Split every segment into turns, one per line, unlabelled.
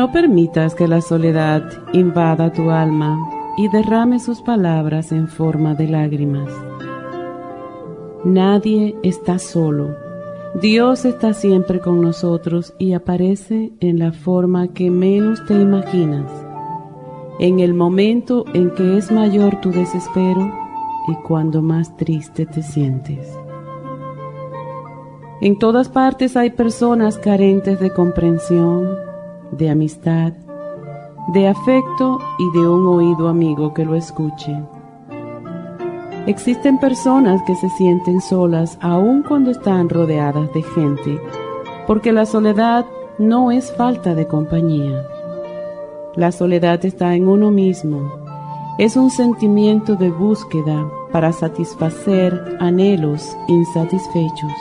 No permitas que la soledad invada tu alma y derrame sus palabras en forma de lágrimas. Nadie está solo. Dios está siempre con nosotros y aparece en la forma que menos te imaginas, en el momento en que es mayor tu desespero y cuando más triste te sientes. En todas partes hay personas carentes de comprensión, de amistad, de afecto y de un oído amigo que lo escuche. Existen personas que se sienten solas aun cuando están rodeadas de gente, porque la soledad no es falta de compañía. La soledad está en uno mismo, es un sentimiento de búsqueda para satisfacer anhelos insatisfechos.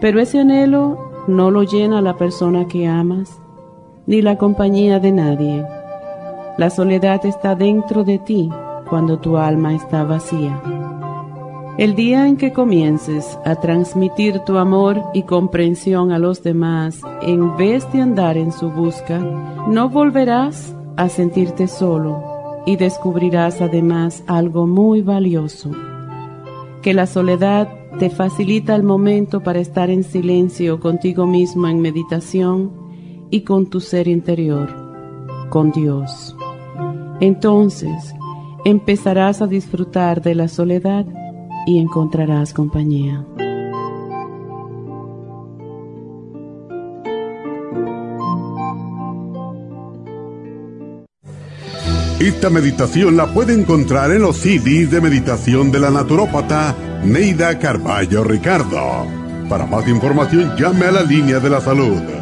Pero ese anhelo no lo llena la persona que amas, ni la compañía de nadie. La soledad está dentro de ti cuando tu alma está vacía. El día en que comiences a transmitir tu amor y comprensión a los demás en vez de andar en su busca, no volverás a sentirte solo y descubrirás además algo muy valioso, que la soledad te facilita el momento para estar en silencio contigo mismo en meditación y con tu ser interior, con Dios. Entonces empezarás a disfrutar de la soledad y encontrarás compañía.
Esta meditación la puede encontrar en los CDs de meditación de la naturópata Neida Carballo Ricardo. Para más información llame a la línea de la salud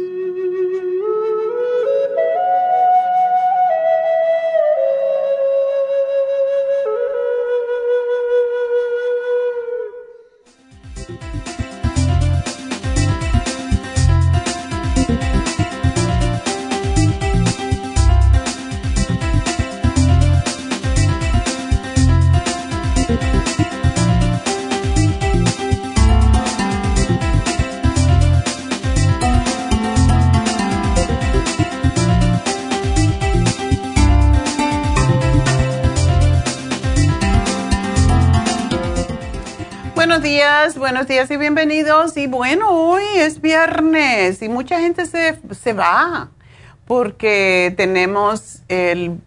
Buenos días y bienvenidos. Y bueno, hoy es viernes y mucha gente se, se va porque tenemos el,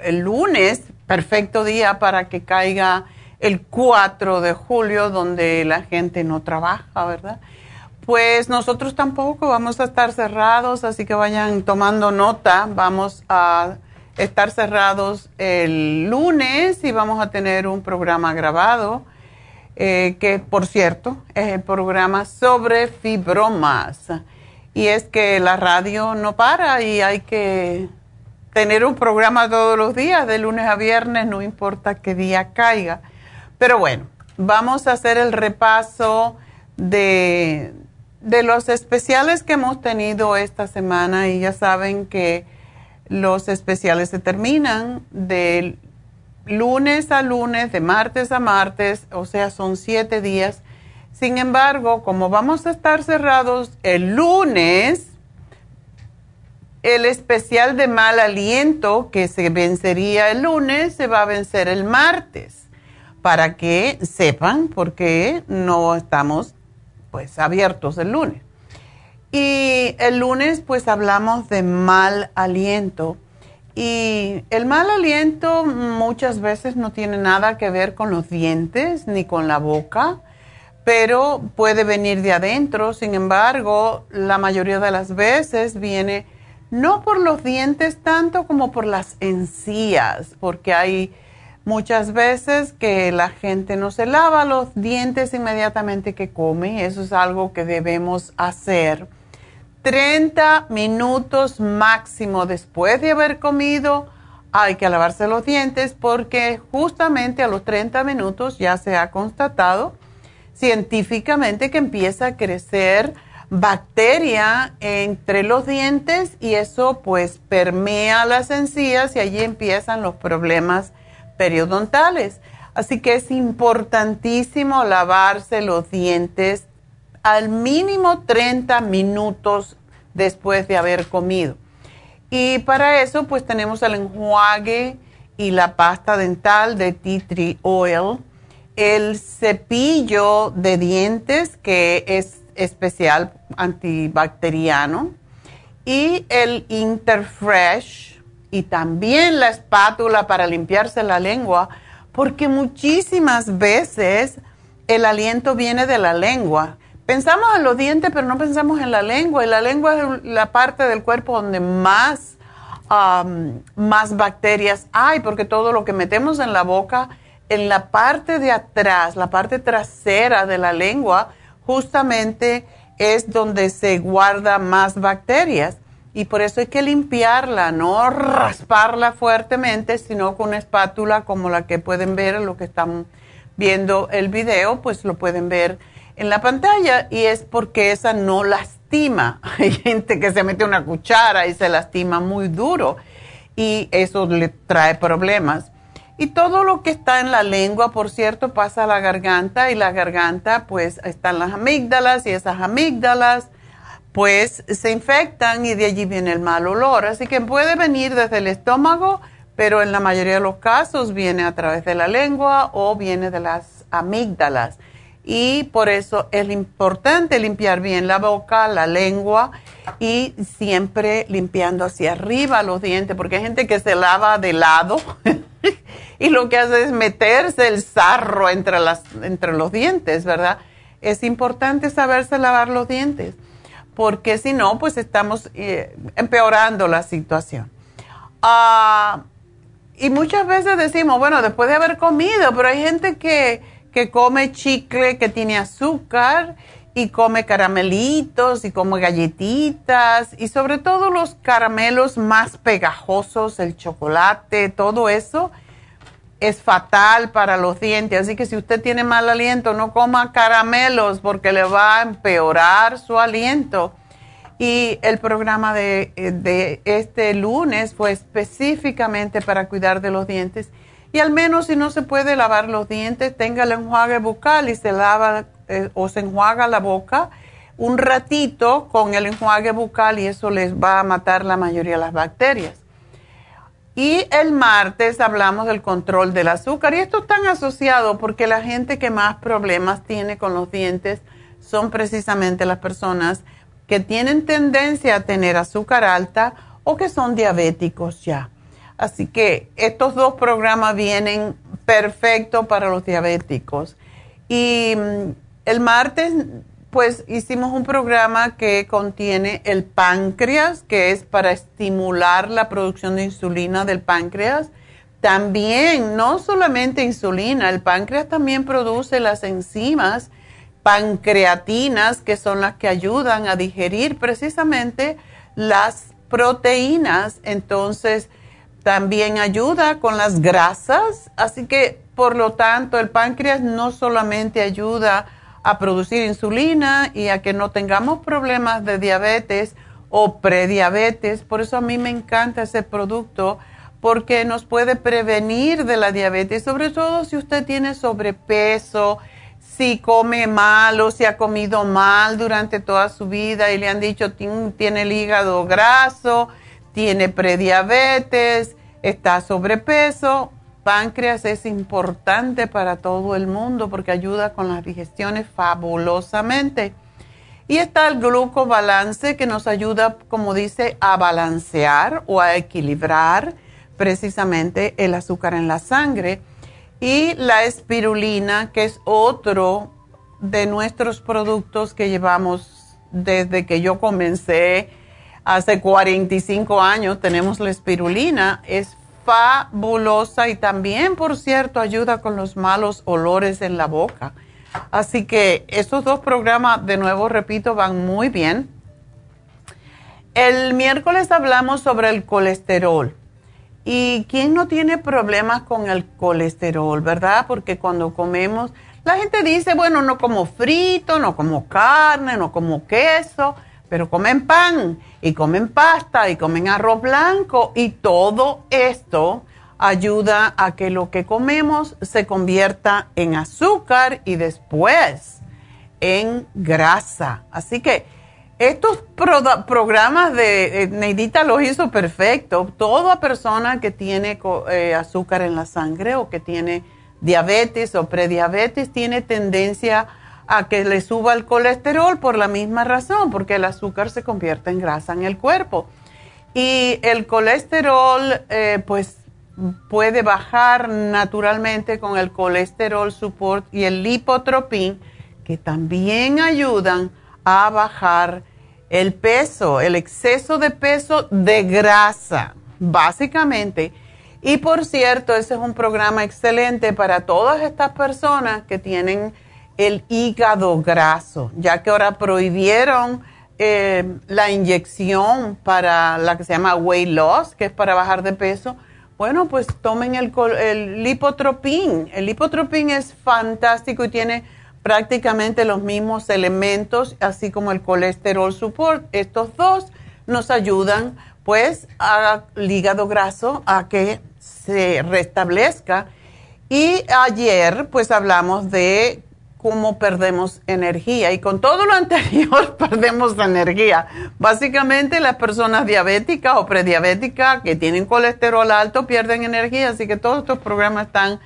el, lunes, perfecto día para que caiga el 4 de julio, donde la gente no trabaja, ¿verdad? Pues nosotros tampoco vamos a estar cerrados, así que vayan tomando nota. Vamos a estar cerrados el lunes y vamos a tener un programa grabado, eh, que por cierto es el programa sobre fibromas. Y es que la radio no para y hay que tener un programa todos los días, de lunes a viernes, no importa qué día caiga. Pero bueno, vamos a hacer el repaso de, de los especiales que hemos tenido esta semana y ya saben que los especiales se terminan de lunes a lunes, de martes a martes, o sea, son siete días. Sin embargo, como vamos a estar cerrados el lunes, el especial de mal aliento que se vencería el lunes se va a vencer el martes, para que sepan por qué no estamos pues abiertos el lunes. Y el lunes pues hablamos de mal aliento. Y el mal aliento muchas veces no tiene nada que ver con los dientes ni con la boca, pero puede venir de adentro. Sin embargo, la mayoría de las veces viene no por los dientes tanto como por las encías, porque hay muchas veces que la gente no se lava los dientes inmediatamente que come. Eso es algo que debemos hacer 30 minutos máximo después de haber comido hay que lavarse los dientes porque justamente a los 30 minutos ya se ha constatado científicamente que empieza a crecer bacteria entre los dientes y eso pues permea las encías y allí empiezan los problemas periodontales. Así que es importantísimo lavarse los dientes al mínimo 30 minutos después de haber comido. Y para eso pues tenemos el enjuague y la pasta dental de tea tree oil, el cepillo de dientes que es especial antibacteriano y el Interfresh y también la espátula para limpiarse la lengua porque muchísimas veces el aliento viene de la lengua Pensamos en los dientes, pero no pensamos en la lengua. Y la lengua es la parte del cuerpo donde más, más bacterias hay, porque todo lo que metemos en la boca, en la parte de atrás, la parte trasera de la lengua, justamente es donde se guarda más bacterias. Y por eso hay que limpiarla, no rasparla fuertemente, sino con una espátula como la que pueden ver, lo que están viendo el video, pues lo pueden ver en la pantalla y es porque esa no lastima. Hay gente que se mete una cuchara y se lastima muy duro y eso le trae problemas. Y todo lo que está en la lengua, por cierto, pasa a la garganta y la garganta pues están las amígdalas y esas amígdalas pues se infectan y de allí viene el mal olor. Así que puede venir desde el estómago, pero en la mayoría de los casos viene a través de la lengua o viene de las amígdalas y por eso es importante limpiar bien la boca, la lengua y siempre limpiando hacia arriba los dientes, porque hay gente que se lava de lado y lo que hace es meterse el sarro entre, las, entre los dientes, ¿verdad? Es importante saberse lavar los dientes, porque si no, pues estamos eh, empeorando la situación. Ah, y muchas veces decimos, bueno, después de haber comido, pero hay gente que come chicle que tiene azúcar y come caramelitos y come galletitas y sobre todo los caramelos más pegajosos, el chocolate, todo eso es fatal para los dientes. Así que si usted tiene mal aliento, no coma caramelos porque le va a empeorar su aliento. Y el programa de, de este lunes fue específicamente para cuidar de los dientes y al menos si no se puede lavar los dientes, tenga el enjuague bucal y se lava eh, o se enjuaga la boca un ratito con el enjuague bucal y eso les va a matar la mayoría de las bacterias. Y el martes hablamos del control del azúcar y esto está asociado porque la gente que más problemas tiene con los dientes son precisamente las personas que tienen tendencia a tener azúcar alta o que son diabéticos ya. Así que estos dos programas vienen perfectos para los diabéticos. Y mm, el martes pues hicimos un programa que contiene el páncreas, que es para estimular la producción de insulina del páncreas. También, no solamente insulina, el páncreas también produce las enzimas pancreatinas, que son las que ayudan a digerir precisamente las proteínas. Entonces, también ayuda con las grasas. Así que, por lo tanto, el páncreas no solamente ayuda a producir insulina y a que no tengamos problemas de diabetes o prediabetes. Por eso a mí me encanta ese producto porque nos puede prevenir de la diabetes, sobre todo si usted tiene sobrepeso, si come mal o si ha comido mal durante toda su vida y le han dicho tiene el hígado graso, tiene prediabetes, está sobrepeso páncreas es importante para todo el mundo porque ayuda con las digestiones fabulosamente. Y está el glucobalance que nos ayuda, como dice, a balancear o a equilibrar precisamente el azúcar en la sangre. Y la espirulina, que es otro de nuestros productos que llevamos desde que yo comencé hace 45 años, tenemos la espirulina, es fabulosa y también, por cierto, ayuda con los malos olores en la boca. Así que estos dos programas, de nuevo repito, van muy bien. El miércoles hablamos sobre el colesterol. ¿Y quién no tiene problemas con el colesterol, verdad? Porque cuando comemos, la gente dice, bueno, no como frito, no como carne, no como queso pero comen pan y comen pasta y comen arroz blanco y todo esto ayuda a que lo que comemos se convierta en azúcar y después en grasa. Así que estos programas de eh, Neidita los hizo perfecto. Toda persona que tiene eh, azúcar en la sangre o que tiene diabetes o prediabetes tiene tendencia a que le suba el colesterol por la misma razón, porque el azúcar se convierte en grasa en el cuerpo. Y el colesterol, eh, pues, puede bajar naturalmente con el colesterol support y el lipotropin, que también ayudan a bajar el peso, el exceso de peso de grasa, básicamente. Y por cierto, ese es un programa excelente para todas estas personas que tienen el hígado graso, ya que ahora prohibieron eh, la inyección para la que se llama weight loss, que es para bajar de peso. Bueno, pues tomen el, el lipotropín. El lipotropín es fantástico y tiene prácticamente los mismos elementos, así como el colesterol support. Estos dos nos ayudan pues al hígado graso a que se restablezca. Y ayer pues hablamos de cómo perdemos energía. Y con todo lo anterior perdemos energía. Básicamente las personas diabéticas o prediabéticas que tienen colesterol alto pierden energía, así que todos estos programas están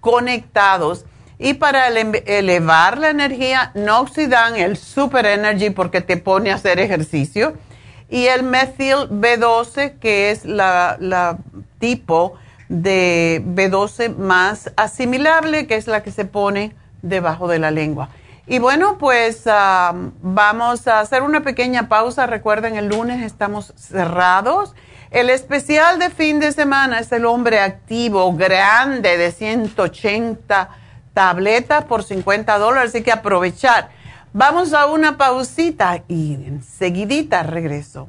conectados. Y para elevar la energía, Noxidan, el Super Energy, porque te pone a hacer ejercicio, y el Methyl B12, que es la, la tipo de B12 más asimilable, que es la que se pone debajo de la lengua. Y bueno, pues ah, vamos a hacer una pequeña pausa. Recuerden, el lunes estamos cerrados. El especial de fin de semana es el hombre activo grande de 180 tabletas por 50 dólares, así que aprovechar. Vamos a una pausita y enseguidita regreso.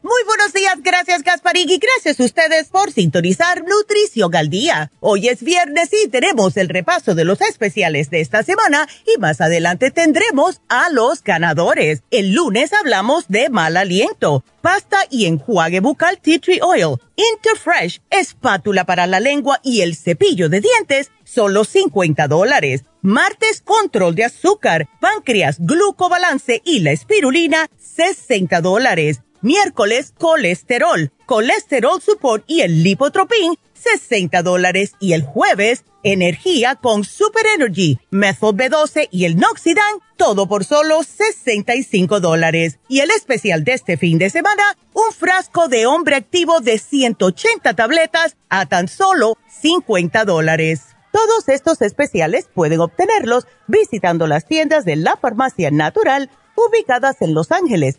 Muy buenos días, gracias Gasparín y gracias a ustedes por sintonizar Nutrición al Día. Hoy es viernes y tenemos el repaso de los especiales de esta semana y más adelante tendremos a los ganadores. El lunes hablamos de mal aliento, pasta y enjuague bucal tea tree oil, Interfresh, espátula para la lengua y el cepillo de dientes, solo 50 dólares. Martes, control de azúcar, páncreas, glucobalance y la espirulina, 60 dólares. Miércoles, colesterol, colesterol support y el lipotropin, 60 dólares. Y el jueves, energía con Super Energy, Method B12 y el Noxidan, todo por solo 65 dólares. Y el especial de este fin de semana, un frasco de hombre activo de 180 tabletas a tan solo 50 dólares. Todos estos especiales pueden obtenerlos visitando las tiendas de la farmacia natural ubicadas en Los Ángeles,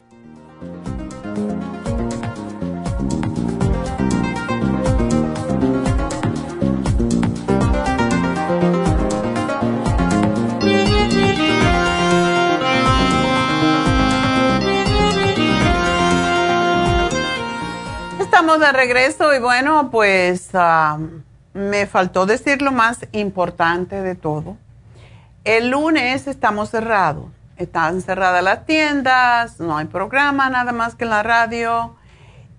Estamos de regreso y bueno, pues ah, me faltó decir lo más importante de todo. El lunes estamos cerrados. Están cerradas las tiendas, no hay programa nada más que en la radio.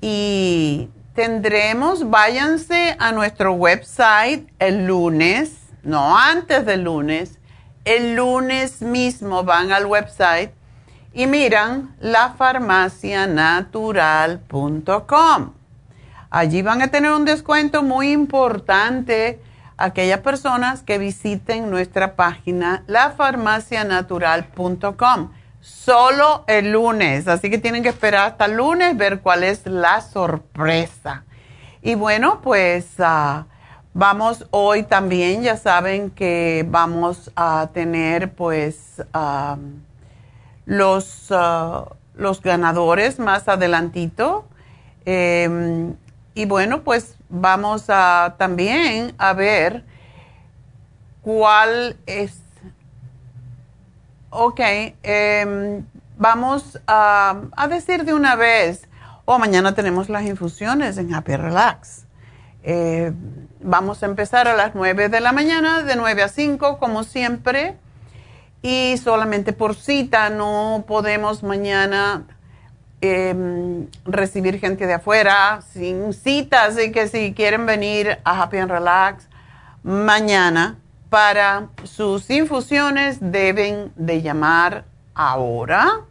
Y tendremos, váyanse a nuestro website el lunes, no antes del lunes, el lunes mismo van al website y miran lafarmacianatural.com Allí van a tener un descuento muy importante aquellas personas que visiten nuestra página lafarmacianatural.com. Solo el lunes, así que tienen que esperar hasta el lunes ver cuál es la sorpresa. Y bueno, pues ah, vamos hoy también, ya saben que vamos a tener pues ah, los, ah, los ganadores más adelantito. Em, y bueno, pues vamos a también a ver cuál es. Ok, em, vamos a, decir de una vez, o oh, mañana tenemos las infusiones en Happy Relax. Eh, vamos a empezar a las 9 de la mañana, de 9 a 5, como siempre. Y solamente por cita, no podemos mañana Em, recibir gente de afuera sin cita, así que si quieren venir a Happy and Relax mañana para sus infusiones deben de llamar ahora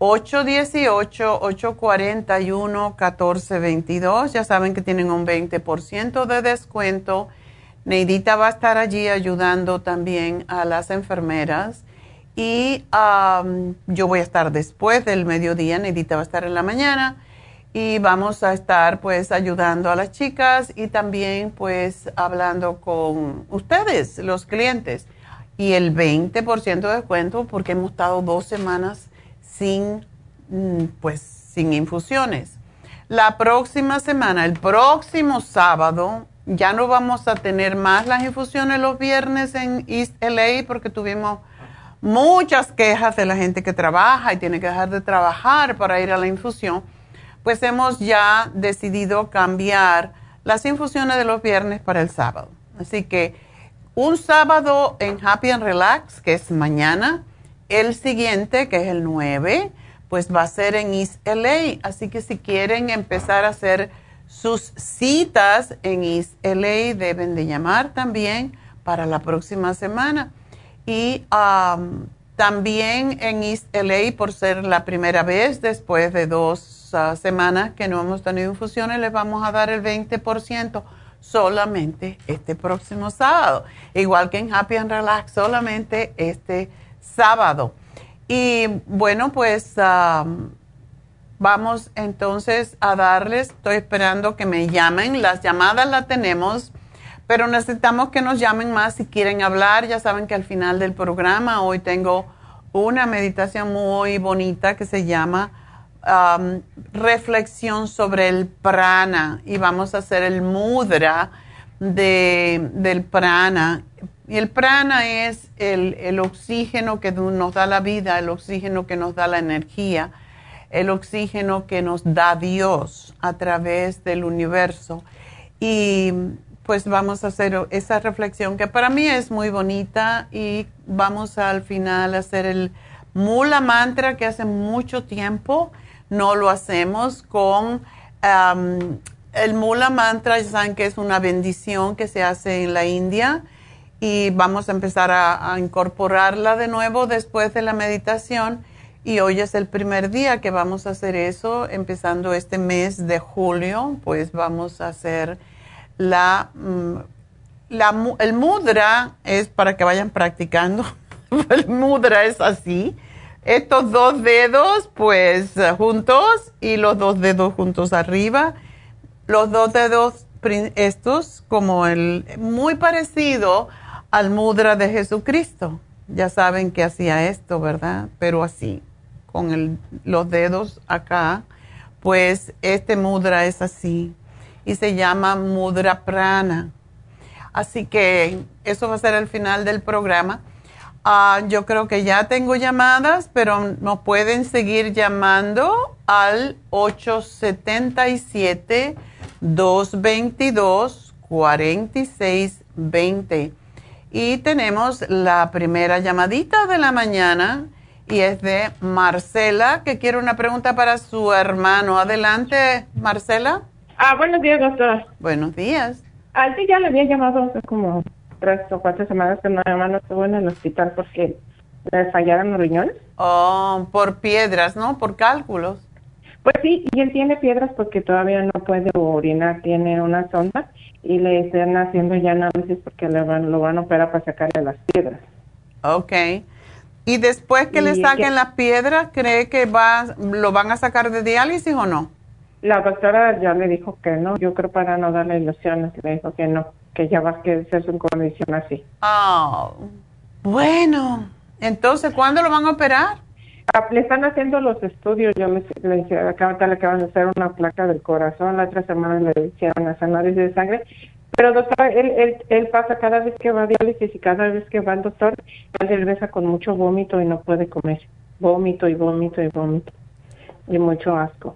818-841-1422. Ya saben que tienen un 20% de descuento. Neidita va a estar allí ayudando también a las enfermeras y yo voy a estar después del mediodía, Nedita va a estar en la mañana y vamos a estar pues ayudando a las chicas y también pues hablando con ustedes, los clientes. Y el 20% de descuento porque hemos estado dos semanas sin mm, pues sin infusiones. La próxima semana, el próximo sábado, ya no vamos a tener más las infusiones los viernes en East LA porque tuvimos muchas quejas de la gente que trabaja y tiene que dejar de trabajar para ir a la infusión, pues hemos ya decidido cambiar las infusiones de los viernes para el sábado. Así que un sábado en Happy and Relax, que es mañana, el siguiente, que es el 9, pues va a ser en East LA. Así que si quieren empezar a hacer sus citas en East LA, deben de llamar también para la próxima semana. Y también en East LA, por ser la primera vez después de dos ah, semanas que no hemos tenido infusiones, les vamos a dar el 20% solamente este próximo sábado. Igual que en Happy and Relax, solamente este sábado. Y bueno, pues vamos entonces a darles, estoy esperando que me llamen, las llamadas las tenemos, pero necesitamos que nos llamen más si quieren hablar. Ya saben que al final del programa hoy tengo una meditación muy bonita que se llama reflexión sobre el prana y vamos a hacer el mudra de, del prana. Y el prana es el, el, oxígeno que nos da la vida, el oxígeno que nos da la energía, el oxígeno que nos da Dios a través del universo. Y pues vamos a hacer esa reflexión que para mí es muy bonita y vamos al final a hacer el mula mantra que hace mucho tiempo no lo hacemos con el mula mantra, ya saben que es una bendición que se hace en la India y vamos a empezar a, incorporarla de nuevo después de la meditación y hoy es el primer día que vamos a hacer eso, empezando este mes de julio, pues vamos a hacer la, mm, la el mudra es para que vayan practicando, el mudra es así, estos dos dedos pues juntos y los dos dedos juntos arriba los dos dedos estos como el muy parecido al mudra de Jesucristo. Ya saben que hacía esto, ¿verdad? Pero así, con los dedos acá, pues este mudra es así y se llama mudra prana. Así que eso va a ser el final del programa. Ah, yo creo que ya tengo llamadas, pero nos pueden seguir llamando al 877 222-4620. Y tenemos la primera llamadita de la mañana y es de Marcela, que quiere una pregunta para su hermano. Adelante, Marcela.
Ah, buenos días, doctora.
Buenos días.
A ya le había llamado hace como tres o cuatro semanas que mi hermano estuvo en el hospital porque le fallaron los riñones.
Oh, por piedras, ¿no? Por cálculos.
Pues sí, y él tiene piedras porque todavía no puede orinar, tiene una sonda y le están haciendo ya análisis porque le van, lo van a operar para sacarle las piedras.
Ok. ¿Y después que le saquen las piedras, cree que va, lo van a sacar de diálisis o no?
La doctora ya le dijo que no, yo creo para no darle ilusiones, le dijo que no, que ya va a ser su condición así.
Ah, bueno, entonces, ¿cuándo lo van a operar?
Ah, le están haciendo los estudios, yo le, le, le acaban de hacer una placa del corazón, la otra semana le hicieron las análisis de sangre, pero doctor, él, él, él pasa cada vez que va a diálisis y cada vez que va al doctor, él regresa con mucho vómito y no puede comer, vómito y vómito y vómito, y mucho asco.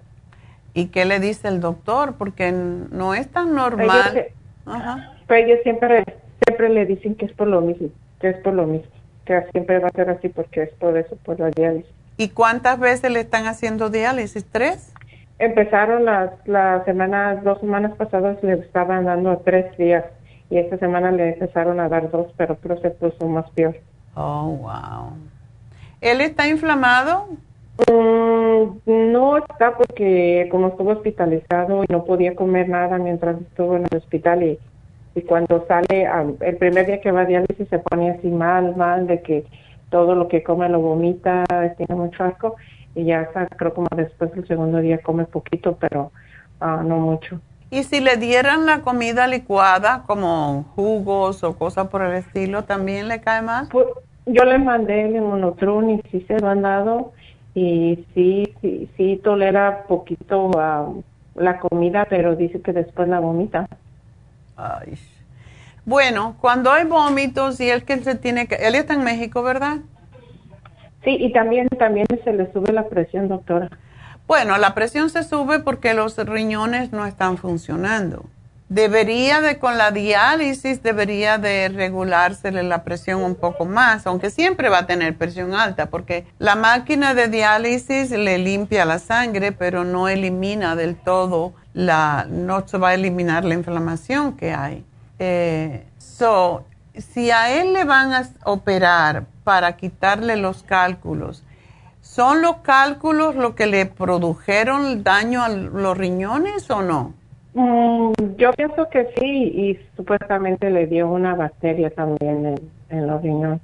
¿Y qué le dice el doctor? Porque no es tan normal.
Ajá. Pero ellos siempre, siempre le dicen que es por lo mismo, que es por lo mismo, que siempre va a ser así porque es por eso, por la diálisis.
¿Y cuántas veces le están haciendo diálisis? ¿Tres?
Empezaron las, las semanas, dos semanas pasadas le estaban dando tres días y esta semana le empezaron a dar dos, pero creo que se puso más peor.
Oh, wow. ¿Él está inflamado?
Mm, no está porque como estuvo hospitalizado y no podía comer nada mientras estuvo en el hospital y, y cuando sale, el primer día que va a diálisis se pone así mal, mal, de que todo lo que come lo vomita, tiene mucho asco y ya creo como después del segundo día come poquito, pero ah, no mucho.
¿Y si le dieran la comida licuada como jugos o cosas por el estilo, también le cae más?
Pues, yo le mandé el monotron y sí se lo han dado y sí, sí, sí tolera poquito la comida, pero dice que después la vomita.
Ay, bueno, cuando hay vómitos y el que se tiene que... Él está en México, ¿verdad?
Sí, y también, también se le sube la presión, doctora.
Bueno, la presión se sube porque los riñones no están funcionando. Debería de, con la diálisis, debería de regulársele la presión un poco más, aunque siempre va a tener presión alta, porque la máquina de diálisis le limpia la sangre, pero no elimina del todo la, no se va a eliminar la inflamación que hay. Eh, so, si a él le van a operar para quitarle los cálculos, ¿son los cálculos lo que le produjeron daño a los riñones o no?
Mm, yo pienso que sí y supuestamente le dio una bacteria también en, los riñones.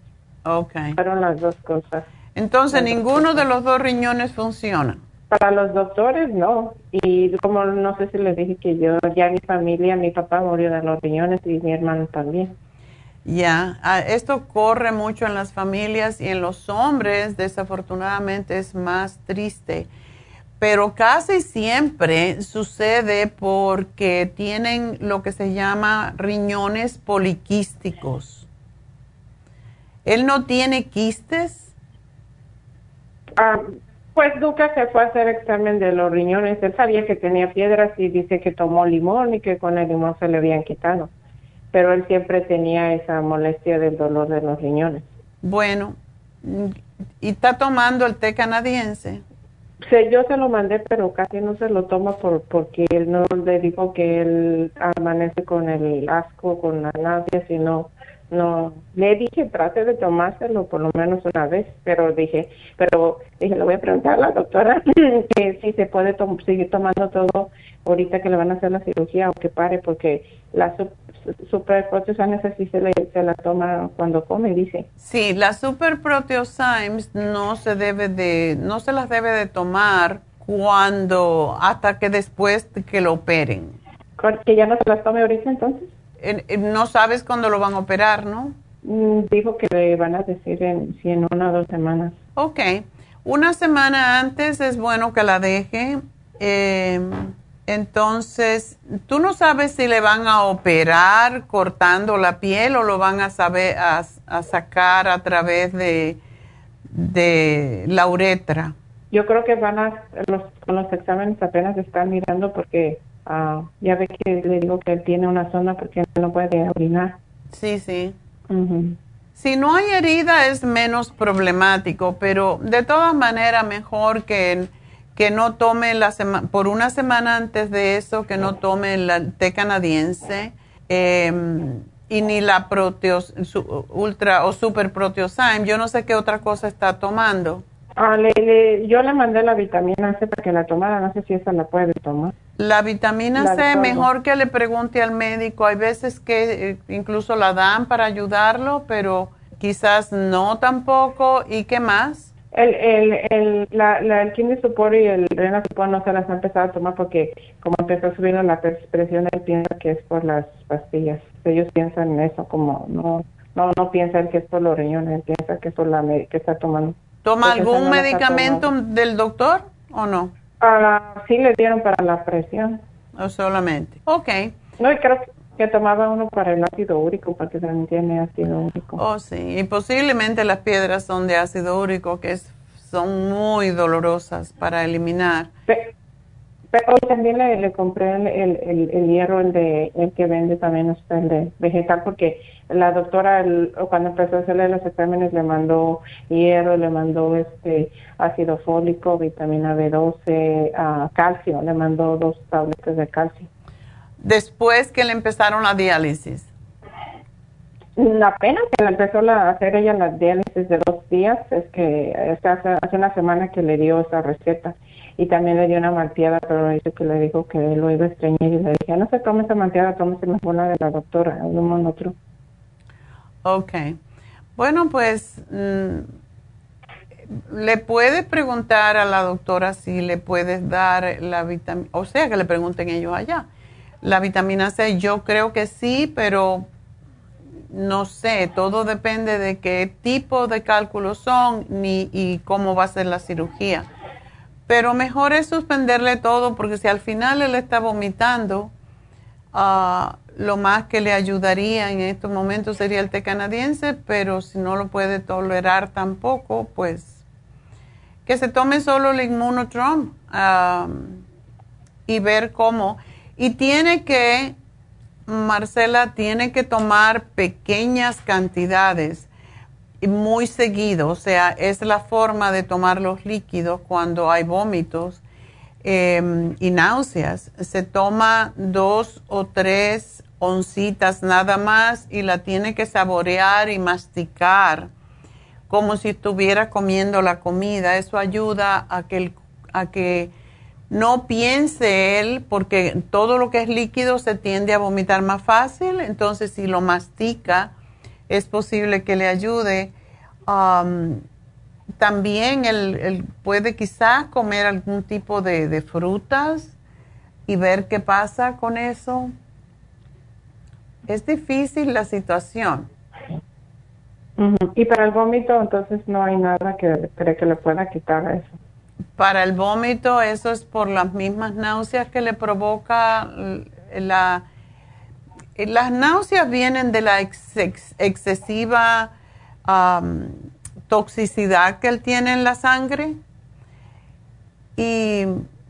Ok.
Fueron las dos cosas.
Entonces, ninguno de los dos riñones funciona.
Para los doctores no. Y como no sé si les dije que yo, ya mi familia, mi papá murió de los riñones y mi hermano también.
Ya, ah, esto corre mucho en las familias y en los hombres, desafortunadamente es más triste pero casi siempre sucede porque tienen lo que se llama riñones poliquísticos. ¿Él no tiene quistes?
Ah, pues nunca se fue a hacer examen de los riñones. Él sabía que tenía piedras y dice que tomó limón y que con el limón se le habían quitado. Pero él siempre tenía esa molestia del dolor de los riñones.
Bueno, ¿y está tomando el té canadiense?
Sí, yo se lo mandé, pero casi no se lo toma por, porque él no le dijo que él amanece con el asco, con la náusea, sino no le dije trate de tomárselo por lo menos una vez pero dije pero dije le voy a preguntar a la doctora que si se puede seguir tomando todo ahorita que le van a hacer la cirugía o que pare porque la super proteosymes así se, le, se la toma cuando come dice
sí la super proteosymes no se debe de no se las debe de tomar cuando hasta que después que lo operen
que ya no se las tome ahorita entonces
no sabes cuándo lo van a operar, ¿no?
Mm, dijo que le van a decir en, si en una o dos semanas.
Ok. Una semana antes es bueno que la deje. Em, entonces, tú no sabes si le van a operar cortando la piel o lo van a saber a, sacar a través de, de la uretra.
Yo creo que van a los, los exámenes apenas están mirando porque Ah, ya ve que le digo que él tiene una zona porque no puede orinar.
Sí, sí. Si no hay herida es menos problemático, pero de todas maneras mejor que, que no tome la semana, por una semana antes de eso, que no tome el té canadiense em, y ni la proteos, ultra o super proteosyme. Yo no sé qué otra cosa está tomando.
Ah, le, yo le mandé la vitamina C para que la tomara, no sé si esa la puede tomar.
La vitamina C, mejor que le pregunte al médico. Hay veces que eh, incluso la dan para ayudarlo, pero quizás no tampoco. ¿Y qué más?
El, el, el, la, la, el Kidney Support y el Support no se las ha empezado a tomar porque como empezó a subir la presión, él piensa que es por las pastillas. Ellos piensan en eso, como no no no piensan que es por los riñones, piensa que es por la que está tomando.
¿Toma algún medicamento del doctor o no?
Ah, sí, le dieron para la presión.
¿O solamente? Ok.
No, y creo que tomaba uno para el ácido úrico, porque también tiene ácido úrico.
Oh, sí. Y posiblemente las piedras son de ácido úrico, que son muy dolorosas para eliminar.
Pero hoy también le, compré el, el, el, hierro, el, de, el que vende también, el de vegetal, porque la doctora cuando empezó a hacerle los exámenes le mandó hierro, le mandó este ácido fólico, vitamina B12, uh, calcio, le mandó dos tabletas de calcio.
Después que le empezaron la diálisis.
Apenas que le empezó a hacer ella la diálisis de dos días, es que hace, hace una semana que le dio esa receta y también le dio una malteada, pero dice que le dijo que lo iba a extrañar y le dije, no se tome esa malteada, tómese mejor la de la doctora, un otro.
Ok. Bueno, pues mm, le puedes preguntar a la doctora si le puedes dar la vitamina, o sea, que le pregunten ellos allá. La vitamina C, yo creo que sí, pero no sé, todo depende de qué tipo de cálculos son ni, y cómo va a ser la cirugía. Pero mejor es suspenderle todo porque si al final él está vomitando, ah, lo más que le ayudaría en estos momentos sería el té canadiense, pero si no lo puede tolerar tampoco, pues que se tome solo el inmunotron y ver cómo. Y tiene que, Marcela, tiene que tomar pequeñas cantidades muy seguido, o sea, es la forma de tomar los líquidos cuando hay vómitos em, y náuseas. Se toma dos o tres oncitas nada más y la tiene que saborear y masticar como si estuviera comiendo la comida. Eso ayuda a que, a que no piense él, porque todo lo que es líquido se tiende a vomitar más fácil, entonces si lo mastica es posible que le ayude. Um, también él, puede quizás comer algún tipo de, frutas y ver qué pasa con eso. Es difícil la situación.
Y para el vómito, entonces no hay nada que, que le pueda quitar eso.
Para el vómito, eso es por las mismas náuseas que le provoca la... Las náuseas vienen de la excesiva toxicidad que él tiene en la sangre. Y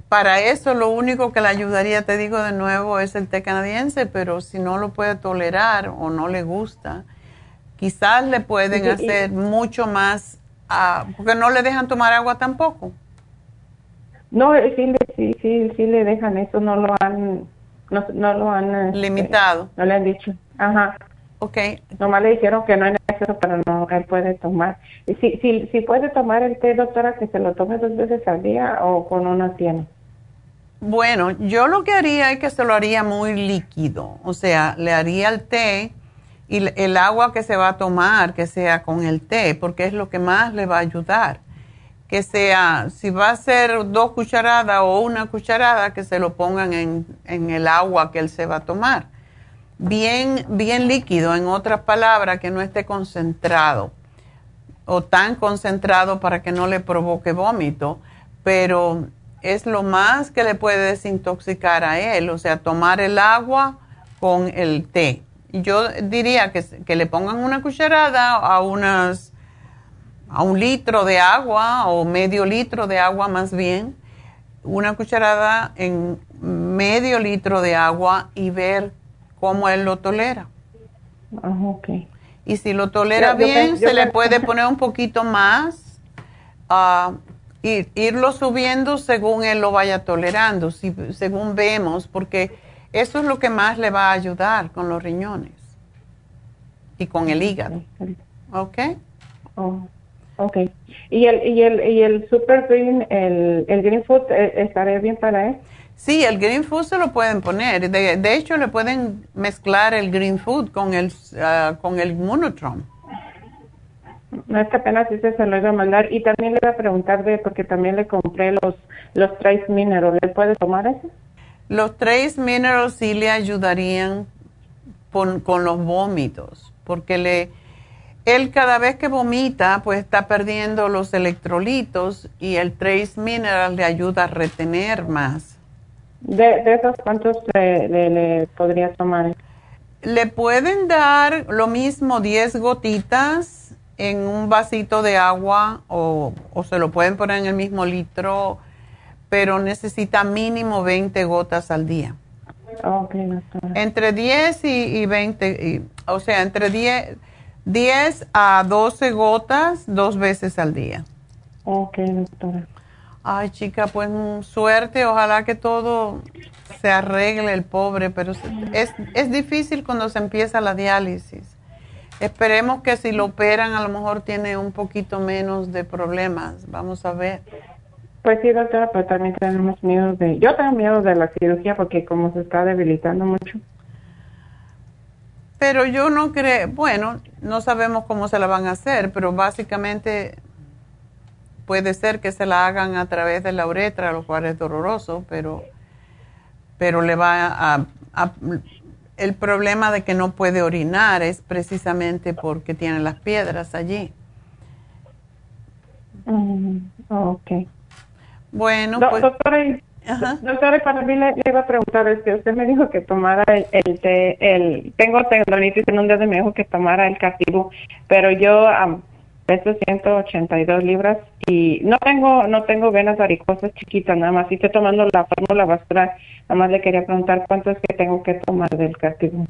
para eso lo único que le ayudaría, te digo de nuevo, es el té canadiense, pero si no lo puede tolerar o no le gusta, quizás le pueden hacer mucho más, ah, porque no le dejan tomar agua tampoco.
No, sí, sí, sí, sí le dejan eso, no lo han, no, lo han...
Este, Limitado.
no le han dicho. Ajá.
Ok.
Nomás le dijeron que no hay necesario, pero no, él puede tomar. Y si, si, si puede tomar el té, doctora, que se lo tome dos veces al día o con una tiene.
Bueno, yo lo que haría es que se lo haría muy líquido, o sea, le haría el té y el agua que se va a tomar, que sea con el té, porque es lo que más le va a ayudar. Que sea, si va a ser dos cucharadas o una cucharada, que se lo pongan en, en el agua que él se va a tomar bien, bien líquido, en otras palabras, que no esté concentrado o tan concentrado para que no le provoque vómito, pero es lo más que le puede desintoxicar a él, o sea, tomar el agua con el té. Yo diría que, que le pongan una cucharada a unas a un litro de agua o medio litro de agua más bien, una cucharada en medio litro de agua y ver cómo él lo tolera.
Ah, okay.
Y si lo tolera bien, se le puede poner un poquito más, uh, irlo subiendo según él lo vaya tolerando, si, según vemos, porque eso es lo que más le va a ayudar con los riñones y con el hígado. ¿Ok?
Oh, ok. ¿Y el, y el, y el Super Green, el, el Green Food, eh, estará bien para él?
Sí, el green food se lo pueden poner. De, hecho, le pueden mezclar el green food con el, uh, con el monotron.
No es que apenas ese se lo iba a mandar. Y también le iba a preguntar de, porque también le compré los, los Trace Minerals. ¿Le puede tomar ese?
Los Trace Minerals sí le ayudarían con, con los vómitos, porque le, él cada vez que vomita, pues está perdiendo los electrolitos y el Trace Minerals le ayuda a retener más.
De, de esos, ¿cuántos le, le, podría tomar?
Le pueden dar lo mismo 10 gotitas en un vasito de agua o, o, se lo pueden poner en el mismo litro, pero necesita mínimo 20 gotas al día.
Okay,
entre 10 y, y 20, o sea, entre 10, 10 a 12 gotas dos veces al día.
Ok, doctora.
Ay, chica, pues mm, suerte, ojalá que todo se arregle el pobre, pero es, es difícil cuando se empieza la diálisis. Esperemos que si lo operan a lo mejor tiene un poquito menos de problemas. Vamos a ver.
Pues sí, doctora, pero también tenemos miedo de... Yo tengo miedo de la cirugía porque como se está debilitando mucho.
Pero yo no creo, bueno, no sabemos cómo se la van a hacer, pero básicamente puede ser que se la hagan a través de la uretra, lo cual es doloroso, pero, pero le va a, el problema de que no puede orinar es precisamente porque tiene las piedras allí.
Mm, ok.
Bueno, pues,
doctora, para mí le, iba a preguntar, es que usted me dijo que tomara el, el, el tengo tendonitis en un dedo y me dijo que tomara el castigo, pero yo peso 182 libras y no tengo no tengo venas varicosas chiquitas nada más. Y estoy tomando la fórmula basura. Nada más le quería preguntar cuánto es que tengo que tomar del castigo.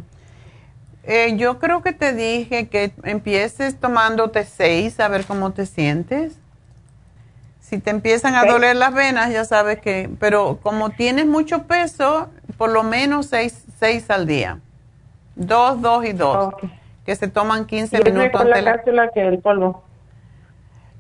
Eh, yo creo que te dije que empieces tomándote seis a ver cómo te sientes. Si te empiezan a doler las venas, ya sabes que, pero como tienes mucho peso, por lo menos seis, seis al día. Dos, dos y dos. Que se toman 15
¿Y es
minutos.
la cápsula que el polvo?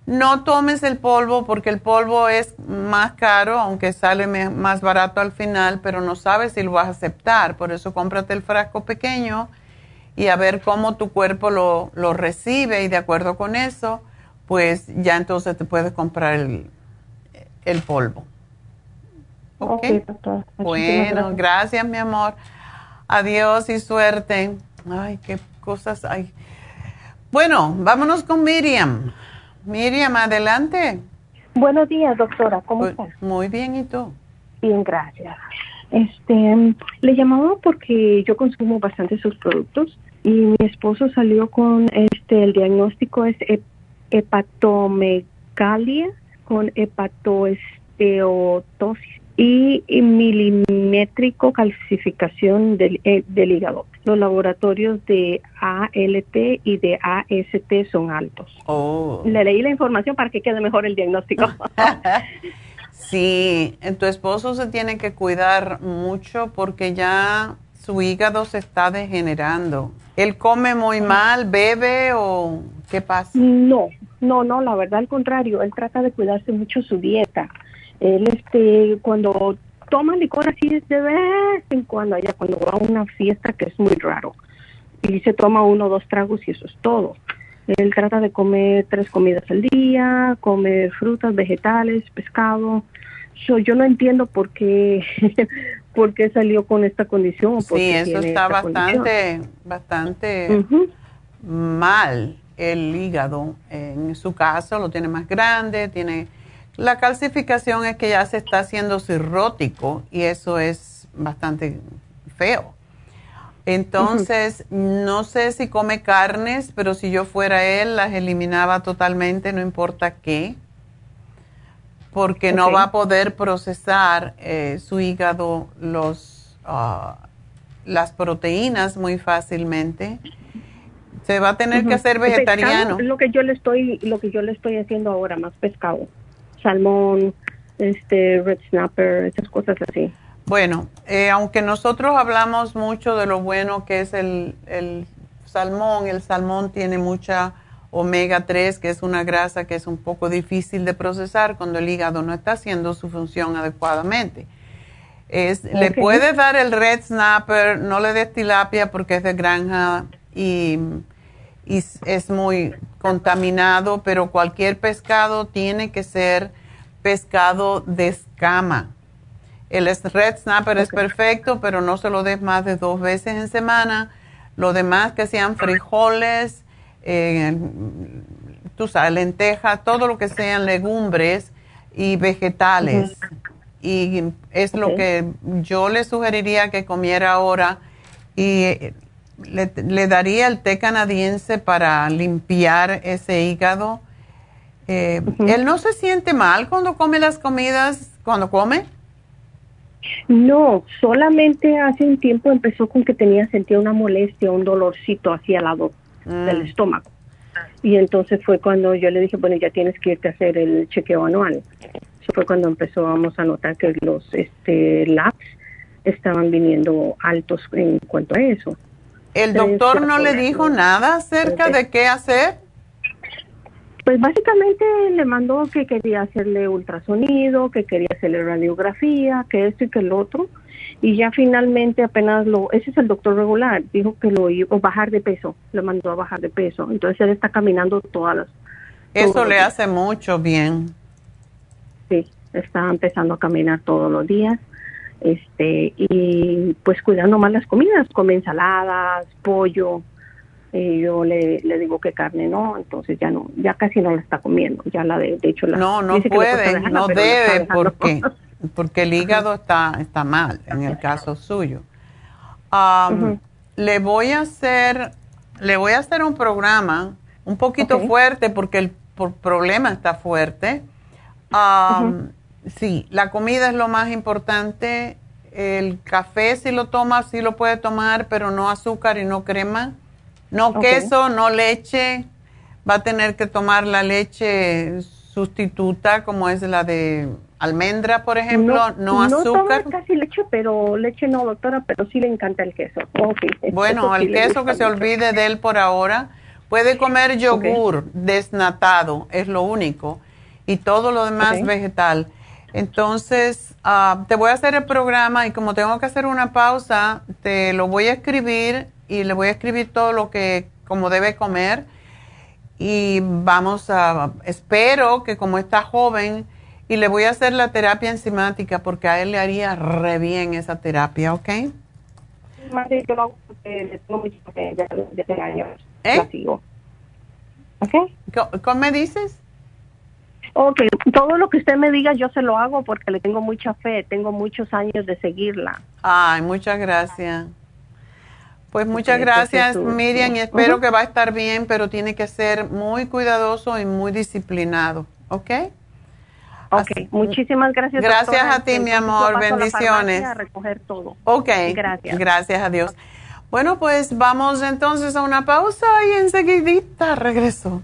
No tomes el polvo porque el polvo es más caro, aunque sale más barato al final, pero no sabes si lo vas a aceptar. Por eso cómprate el frasco pequeño y a ver cómo tu cuerpo lo, lo recibe y de acuerdo con eso, pues ya entonces te puedes comprar el, el polvo. ¿Ok?
Ok, doctora. Muchísimas
Bueno,
gracias.
gracias mi amor. Adiós y suerte. Ay, qué cosas hay. Bueno, vámonos con Miriam. Miriam, adelante.
Buenos días, doctora. ¿Cómo
Muy-
está?
Muy bien, ¿y tú?
Bien, gracias. Este, le llamaba porque yo consumo bastante sus productos y mi esposo salió con este, el diagnóstico es hepatomegalia con hepatoesteotosis y, y milimétrico calcificación del, eh, del hígado. Los laboratorios de ALT y de AST son altos.
Oh.
Le leí la información para que quede mejor el diagnóstico.
Sí, tu esposo se tiene que cuidar mucho porque ya su hígado se está degenerando. ¿Él come muy mal, bebe o qué pasa?
No, no, no, la verdad al contrario, él trata de cuidarse mucho su dieta. Él, este, cuando toma licor así es de vez en cuando, allá cuando va a una fiesta que es muy raro. Y se toma uno o dos tragos y eso es todo. Él trata de comer tres comidas al día, comer frutas, vegetales, pescado. So, yo no entiendo por qué, por qué salió con esta condición.
Sí, eso está
condición.
bastante, bastante mal el hígado. En su caso lo tiene más grande, tiene... La calcificación es que ya se está haciendo cirrótico y eso es bastante feo. Entonces, no sé si come carnes, pero si yo fuera él, las eliminaba totalmente, no importa qué, porque no va a poder procesar eh, su hígado los, ah, las proteínas muy fácilmente. Se va a tener que
Ujú.
hacer
Pescado
vegetariano.
es lo que yo le estoy, lo que yo le estoy haciendo ahora, más pescado, salmón, este, red snapper, esas cosas así.
Bueno, eh, aunque nosotros hablamos mucho de lo bueno que es el, el salmón, el salmón tiene mucha omega 3, que es una grasa que es un poco difícil de procesar cuando el hígado no está haciendo su función adecuadamente. Es, Le
Ok.
puedes dar el red snapper, no le des tilapia porque es de granja y, es muy contaminado, pero cualquier pescado tiene que ser pescado de escama. El red snapper es perfecto, pero no se lo des más de dos veces en semana. Lo demás que sean frijoles, eh, tú sabes, lentejas, todo lo que sean legumbres y vegetales. Y es lo que yo le sugeriría que comiera ahora y le, le daría el té canadiense para limpiar ese hígado. Eh, ¿Él no se siente mal cuando come las comidas, cuando come?
No, solamente hace un tiempo empezó con que tenía, sentía una molestia, un dolorcito hacia el lado del estómago. Y entonces fue cuando yo le dije, bueno, ya tienes que irte a hacer el chequeo anual. Eso fue cuando empezamos a notar que los este, labs estaban viniendo altos en cuanto a eso.
¿El doctor no le dijo nada acerca de qué hacer?
Pues básicamente le mandó que quería hacerle ultrasonido, que quería hacerle radiografía, que esto y que el otro. Y ya finalmente apenas lo, ese es el doctor regular, dijo que lo iba a bajar de peso, le mandó a bajar de peso. Entonces él está caminando todas las,
Eso le hace mucho bien.
Sí, está empezando a caminar todos los días. Este, y pues cuidando más las comidas, come ensaladas, pollo. Y yo le, le digo que carne no, entonces ya no, ya casi no la está comiendo. Ya la de, de hecho la
No, no puede,
dejarla,
no debe, porque, porque el hígado está, está mal en el caso suyo.
Ujú.
Le voy a hacer, le voy a hacer un programa un poquito fuerte porque el por- problema está fuerte. Am, Sí, la comida es lo más importante. El café si lo toma, sí lo puede tomar, pero no azúcar y no crema. No queso, no leche. Va a tener que tomar la leche sustituta como es la de almendra, por ejemplo, no, azúcar.
No casi leche, pero leche no, doctora, pero sí le encanta el queso.
bueno, el queso que se olvide de él por ahora. Puede comer yogur desnatado, es lo único, y todo lo demás vegetal. Entonces, ah, te voy a hacer el programa y como tengo que hacer una pausa, te lo voy a escribir y le voy a escribir todo lo que, como debe comer. Y vamos a, espero que como está joven, y le voy a hacer la terapia enzimática porque a él le haría re bien esa terapia, ¿ok?
yo lo hago porque tengo mucho de años. ¿Eh?
¿Ok? ¿Cómo me dices?
Ok, todo lo que usted me diga yo se lo hago porque le tengo mucha fe, tengo muchos años de seguirla.
Ay, muchas gracias. Pues muchas gracias Miriam y espero que va a estar bien, pero tiene que ser muy cuidadoso y muy disciplinado, ¿ok?
Ok, muchísimas gracias.
Gracias a ti, mi amor. Bendiciones.
A, recoger todo.
Ok. Gracias. Gracias a Dios. Bueno, pues vamos entonces a una pausa y enseguidita regreso.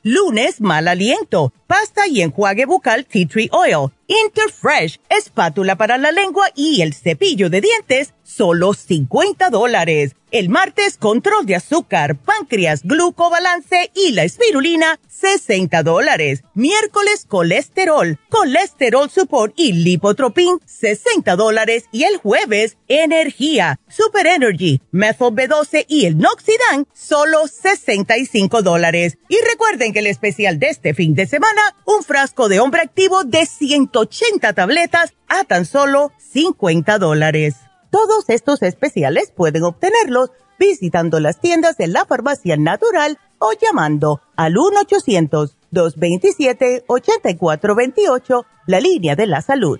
Lunes, mal aliento, pasta y enjuague bucal Tea Tree Oil, Interfresh, espátula para la lengua y el cepillo de dientes, solo 50 dólares. El martes, control de azúcar, páncreas, glucobalance y la espirulina, 60 dólares. Miércoles, colesterol, colesterol support y lipotropin, 60 dólares. Y el jueves, energía, super energy, methyl B12 y el noxidan, solo 65 dólares. Y recuerden que el especial de este fin de semana, un frasco de hombre activo de 180 tabletas a tan solo 50 dólares. Todos estos especiales pueden obtenerlos visitando las tiendas de la farmacia natural o llamando al 1-800-227-8428, la línea de la salud.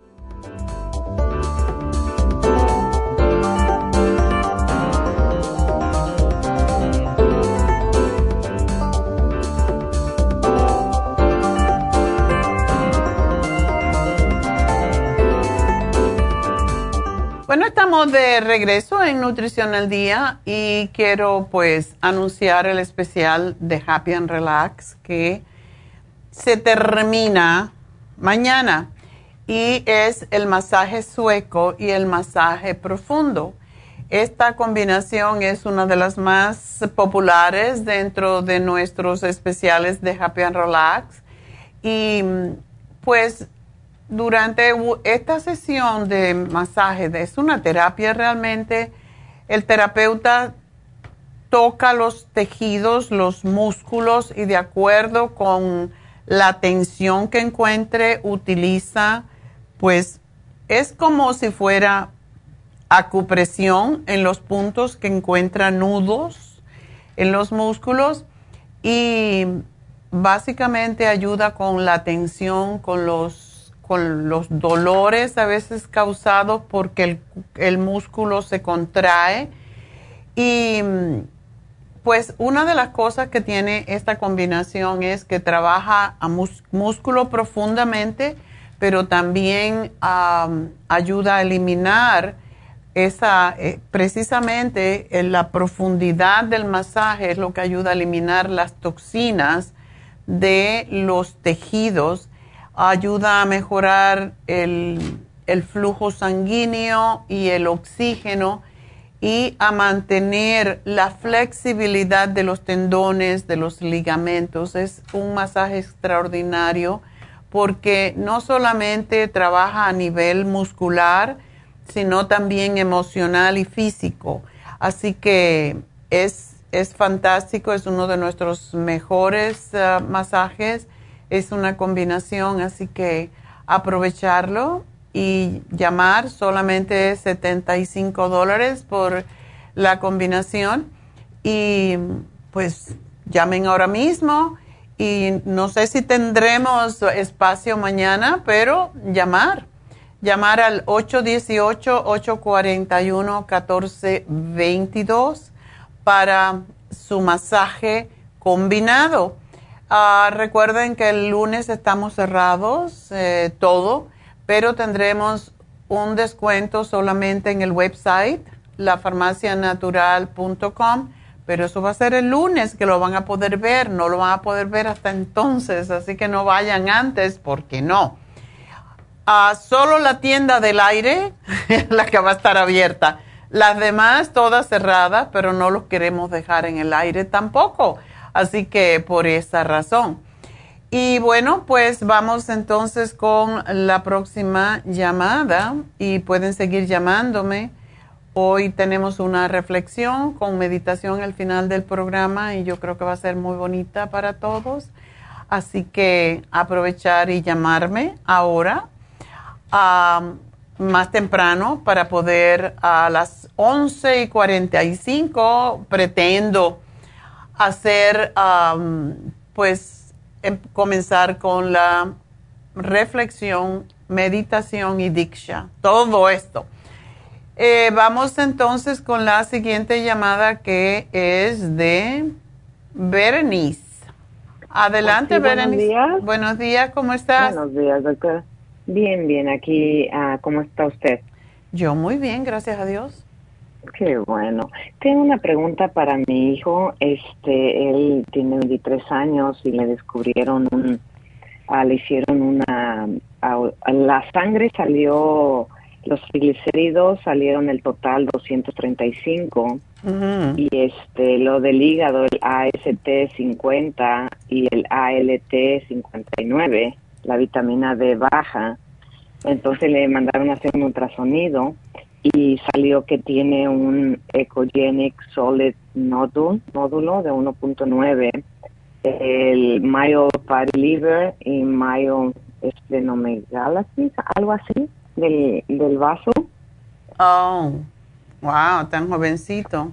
Bueno, estamos de regreso en Nutrición al Día y quiero pues anunciar el especial de Happy and Relax que se termina mañana y es el masaje sueco y el masaje profundo. Esta combinación es una de las más populares dentro de nuestros especiales de Happy and Relax y pues durante esta sesión de masaje, es una terapia realmente, el terapeuta toca los tejidos, los músculos y de acuerdo con la tensión que encuentre, utiliza, pues es como si fuera acupresión en los puntos que encuentra nudos en los músculos y básicamente ayuda con la tensión, con los con los dolores a veces causados porque el, músculo se contrae. Y pues una de las cosas que tiene esta combinación es que trabaja a músculo profundamente, pero también ayuda a eliminar esa, eh, precisamente en la profundidad del masaje es lo que ayuda a eliminar las toxinas de los tejidos ayuda a mejorar el, flujo sanguíneo y el oxígeno y a mantener la flexibilidad de los tendones, de los ligamentos. Es un masaje extraordinario porque no solamente trabaja a nivel muscular, sino también emocional y físico. Así que es, fantástico, es uno de nuestros mejores ah, masajes es una combinación, así que aprovecharlo y llamar solamente 75 dólares por la combinación y pues llamen ahora mismo y no sé si tendremos espacio mañana, pero llamar, llamar al 818-841-1422 para su masaje combinado. Ah, recuerden que el lunes estamos cerrados, eh, todo, pero tendremos un descuento solamente en el website, lafarmacianatural.com pero eso va a ser el lunes que lo van a poder ver, no lo van a poder ver hasta entonces, así que no vayan antes porque no. Ah, solo la tienda del aire la que va a estar abierta. Las demás todas cerradas, pero no los queremos dejar en el aire tampoco. Así que por esa razón. Y bueno, pues vamos entonces con la próxima llamada y pueden seguir llamándome Hoy tenemos una reflexión con meditación al final del programa y yo creo que va a ser muy bonita para todos. Así que aprovechar y llamarme ahora más temprano para poder a las 11 y 45 pretendo hacer, pues, em, comenzar con la reflexión, meditación y diksha. Todo esto eh, vamos entonces con la siguiente llamada que es de Berenice. Adelante, Berenice. Buenos días. Buenos días, ¿cómo estás?
Buenos días, doctor. Bien, bien, aquí, uh, ¿cómo está usted?
Yo muy bien, gracias a Dios.
Qué bueno. Tengo una pregunta para mi hijo. Este, él tiene 23 años y le descubrieron un, uh, le hicieron una, la sangre salió los triglicéridos salieron el total 235 y este lo del hígado el AST 50 y el ALT 59, la vitamina D baja. Entonces le mandaron a hacer un ultrasonido y salió que tiene un ecogenic solid nódulo, nódulo de 1.9, el myopathy liver y myoesplenomegaly, algo así del, del vaso.
Oh, wow, tan jovencito.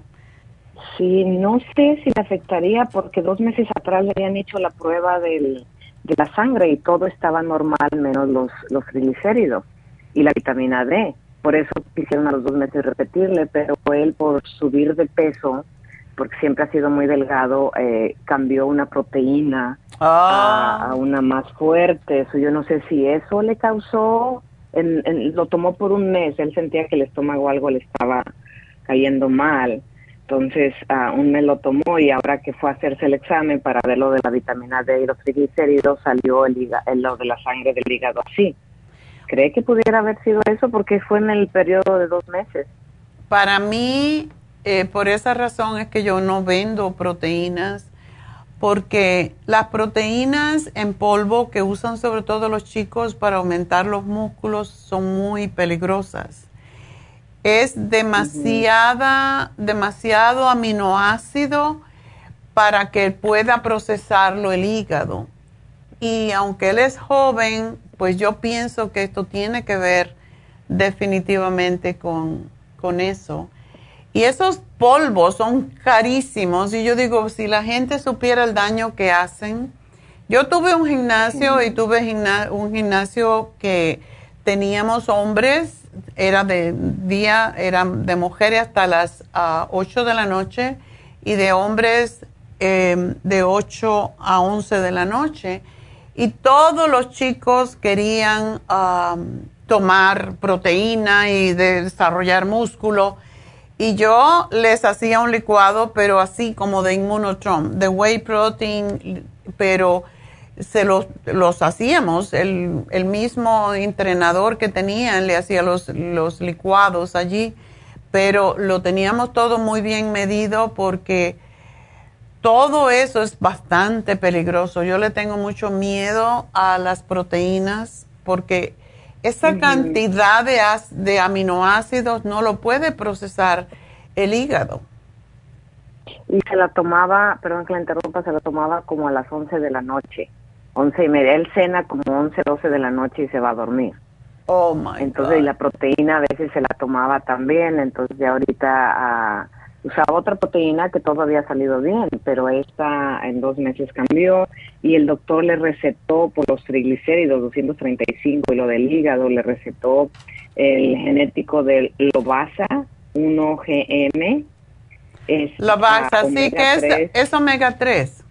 Sí, no sé si le afectaría porque dos meses atrás le habían hecho la prueba del, de la sangre y todo estaba normal menos los, los triglicéridos y la vitamina D. Por eso quisieron a los dos meses repetirle, pero él por subir de peso, porque siempre ha sido muy delgado, eh, cambió una proteína a,
ah.
a, una más fuerte. Eso yo no sé si eso le causó lo tomó por un mes, él sentía que el estómago algo le estaba cayendo mal. Entonces, uh, un mes lo tomó y ahora que fue a hacerse el examen para ver lo de la vitamina D y los triglicéridos, salió el, el, lo de la sangre del hígado así. ¿Cree que pudiera haber sido eso? Porque fue en el periodo de dos meses.
Para mí, eh, por esa razón es que yo no vendo proteínas porque las proteínas en polvo que usan sobre todo los chicos para aumentar los músculos son muy peligrosas. Es demasiada, demasiado aminoácido para que pueda procesarlo el hígado. Y aunque él es joven, pues yo pienso que esto tiene que ver definitivamente con, con eso. Y esos polvos son carísimos y yo digo, si la gente supiera el daño que hacen. Yo tuve un gimnasio y tuve un gimnasio que teníamos hombres, era de día, eran de mujeres hasta las 8 de la noche y de hombres em, de 8 a 11 de la noche. Y todos los chicos querían tomar proteína y desarrollar músculo y yo les hacía un licuado, pero así como de inmunotrom, de whey protein, pero se los, los hacíamos. El, el, mismo entrenador que tenían le hacía los, los licuados allí, pero lo teníamos todo muy bien medido porque todo eso es bastante peligroso. Yo le tengo mucho miedo a las proteínas porque esa cantidad de, de aminoácidos no lo puede procesar el hígado.
Y se la tomaba, perdón que la interrumpa, se la tomaba como a las 11 de la noche. once y media. Él cena como 11, 12 de la noche y se va a dormir.
Oh, my
Entonces, y la proteína a veces se la tomaba también, entonces ya ahorita uh, usaba otra proteína que todo había salido bien, pero esta en dos meses cambió y el doctor le recetó por los triglicéridos 235 y lo del hígado le recetó el genético del Lobasa 1GM.
Es Lobasa, sí, que es, es omega 3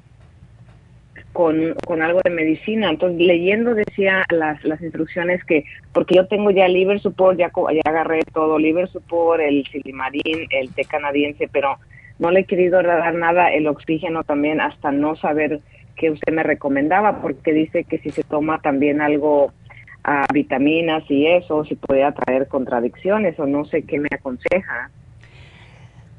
con, con algo de medicina. Entonces, leyendo decía las, las instrucciones que, porque yo tengo ya liver support, ya, ya agarré todo, liver support, el silimarín, el té canadiense, pero no le he querido dar nada, el oxígeno también, hasta no saber qué usted me recomendaba, porque dice que si se toma también algo a vitaminas y eso, si puede traer contradicciones o no sé qué me aconseja.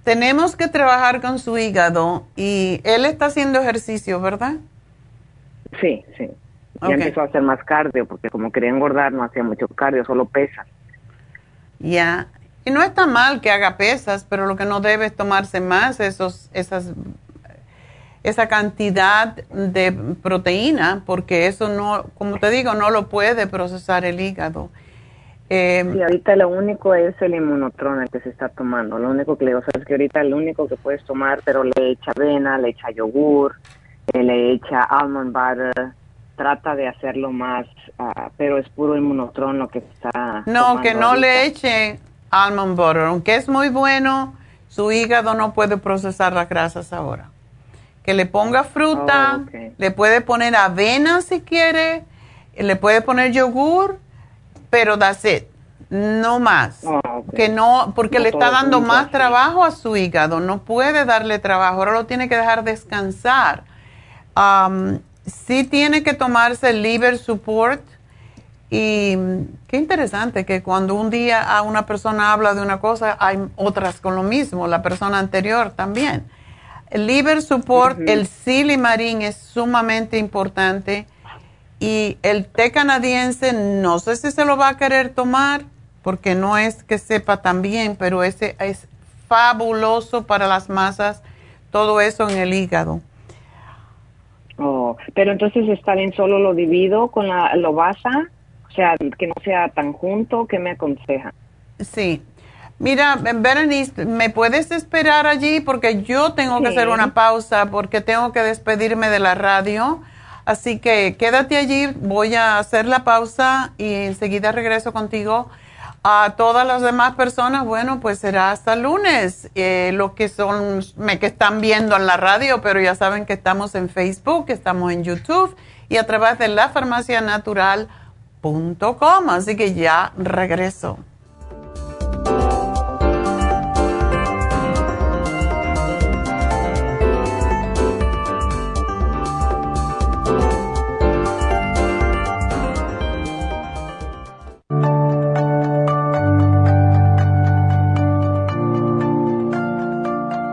Tenemos que trabajar con su hígado y él está haciendo ejercicio, ¿verdad?
Sí, sí. Ya empezó a hacer más cardio, porque como quería engordar no hacía mucho cardio, solo pesas.
Ya. Y no está mal que haga pesas, pero lo que no debe es tomarse más esos, esas, esa cantidad de proteína, porque eso no, como te digo, no lo puede procesar el hígado.
Eh, sí, ahorita lo único es el inmunotron el que se está tomando. Lo único que le digo, es que ahorita lo único que puedes tomar, pero le echa avena, le echa yogur, le echa almond butter, trata de hacerlo más, ah, pero es puro inmunotron lo que está.
No, que no le eche almond butter, aunque es muy bueno, su hígado no puede procesar las grasas ahora. Que le ponga fruta, oh, le puede poner avena si quiere, le puede poner yogur, pero that's it, no más. Oh, que no, porque le está dando más trabajo a su hígado, no puede darle trabajo, ahora lo tiene que dejar descansar Um, sí tiene que tomarse el liver support. Y qué interesante que cuando un día a una persona habla de una cosa, hay otras con lo mismo, la persona anterior también. El liver support, el silimarín es sumamente importante. Y el té canadiense, no sé si se lo va a querer tomar, porque no es que sepa tan bien, pero ese es fabuloso para las masas, todo eso en el hígado.
Oh, pero entonces está bien, solo lo divido con la lobasa, o sea, que no sea tan junto, ¿qué me aconseja?
Sí. Mira, Berenice, ¿me puedes esperar allí? Porque yo tengo que hacer una pausa porque tengo que despedirme de la radio. Así que quédate allí, voy a hacer la pausa y enseguida regreso contigo. A todas las demás personas, bueno, pues será hasta lunes. Eh, lo que son, me que están viendo en la radio, pero ya saben que estamos en Facebook, estamos en YouTube y a través de lafarmacianatural.com. Así que ya regreso.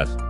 Yes.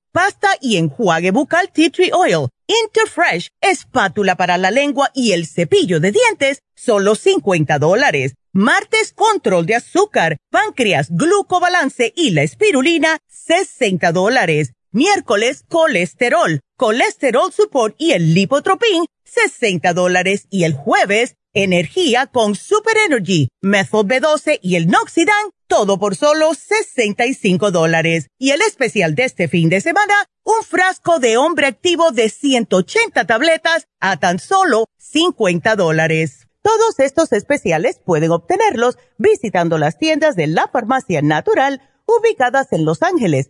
pasta y enjuague bucal tea tree oil, Interfresh, espátula para la lengua y el cepillo de dientes, solo 50 dólares. Martes, control de azúcar, páncreas, glucobalance y la espirulina, 60 dólares. Miércoles, colesterol, colesterol support y el lipotropin, 60 dólares. Y el jueves, energía con Super Energy, Methyl B12 y el Noxidan, todo por solo 65 dólares. Y el especial de este fin de semana, un frasco de hombre activo de 180 tabletas a tan solo 50 dólares. Todos estos especiales pueden obtenerlos visitando las tiendas de la farmacia natural ubicadas en Los Ángeles,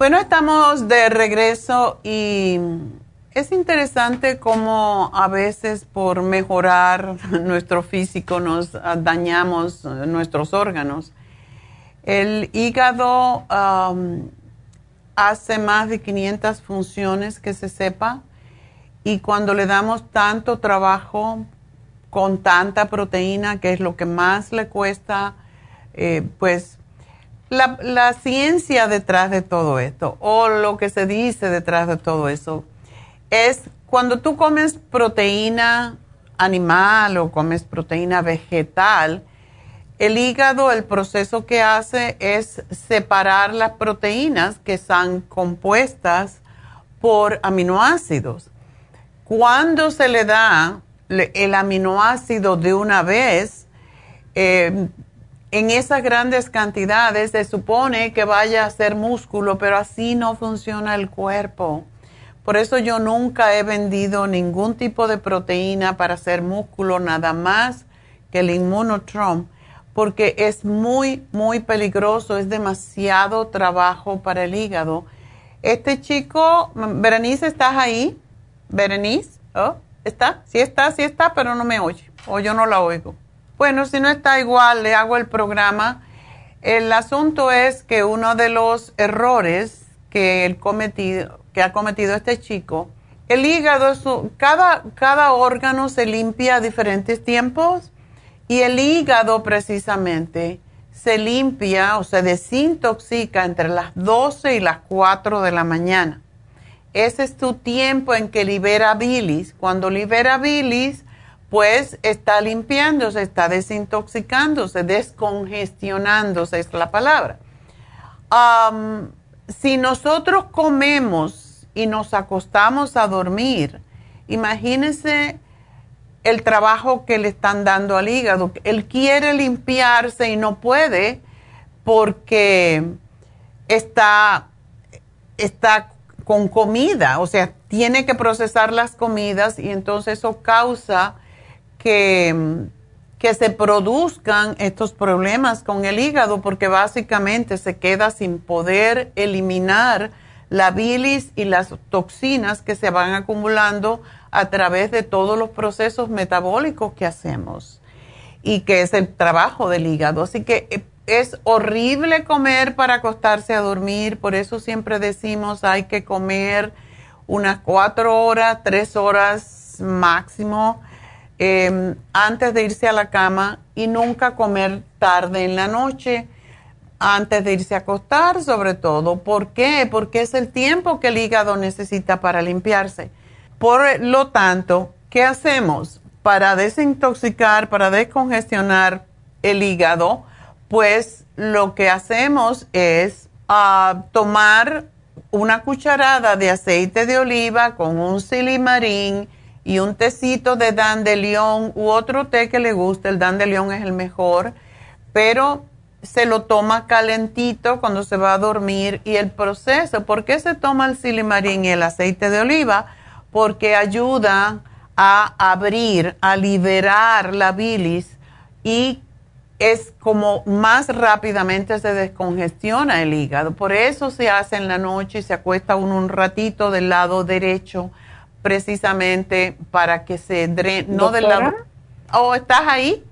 Bueno, estamos de regreso y es interesante cómo a veces por mejorar nuestro físico nos dañamos nuestros órganos. El hígado hace más de 500 funciones que se sepa y cuando le damos tanto trabajo con tanta proteína, que es lo que más le cuesta, eh, pues la, ciencia detrás de todo esto o lo que se dice detrás de todo eso es cuando tú comes proteína animal o comes proteína vegetal, el hígado, el proceso que hace es separar las proteínas que están compuestas por aminoácidos. Cuando se le da el aminoácido de una vez, eh, en esas grandes cantidades se supone que vaya a ser músculo, pero así no funciona el cuerpo. Por eso yo nunca he vendido ningún tipo de proteína para hacer músculo, nada más que el inmunotrom, porque es muy, muy peligroso, es demasiado trabajo para el hígado. Este chico, Berenice, ¿estás ahí? Berenice, ¿Oh? ¿está? Sí está, sí está, pero no me oye, o yo no la oigo. Bueno, si no está igual, le hago el programa. El asunto es que uno de los errores que, ha cometido este chico, el hígado, cada, cada órgano se limpia a diferentes tiempos y el hígado precisamente se limpia o se desintoxica entre las 12 y las 4 de la mañana. Ese es tu tiempo en que libera bilis. Cuando libera bilis, pues está limpiándose, está desintoxicándose, descongestionándose es la palabra. si nosotros comemos y nos acostamos a dormir, imagínense el trabajo que le están dando al hígado. Él quiere limpiarse y no puede porque está, está con comida, o sea, tiene que procesar las comidas y entonces eso causa que, que se produzcan estos problemas con el hígado porque básicamente se queda sin poder eliminar la bilis y las toxinas que se van acumulando a través de todos los procesos metabólicos que hacemos y que es el trabajo del hígado. Así que eh, es horrible comer para acostarse a dormir, por eso siempre decimos hay que comer unas cuatro horas, tres horas máximo em, antes de irse a la cama y nunca comer tarde en la noche, antes de irse a acostar sobre todo. ¿Por qué? Porque es el tiempo que el hígado necesita para limpiarse. Por lo tanto, ¿qué hacemos para desintoxicar, para descongestionar el hígado? Pues lo que hacemos es ah, tomar una cucharada de aceite de oliva con un silimarín y un tecito de dandelión u otro té que le guste, el dandelión es el mejor, pero se lo toma calentito cuando se va a dormir y el proceso, ¿por qué se toma el silimarín y el aceite de oliva? Porque ayuda a abrir, a liberar la bilis y es como más rápidamente se descongestiona el hígado. Por eso se hace en la noche y se acuesta uno un ratito del lado derecho, precisamente para que se drene, no del lado... ¿Oh, estás ahí?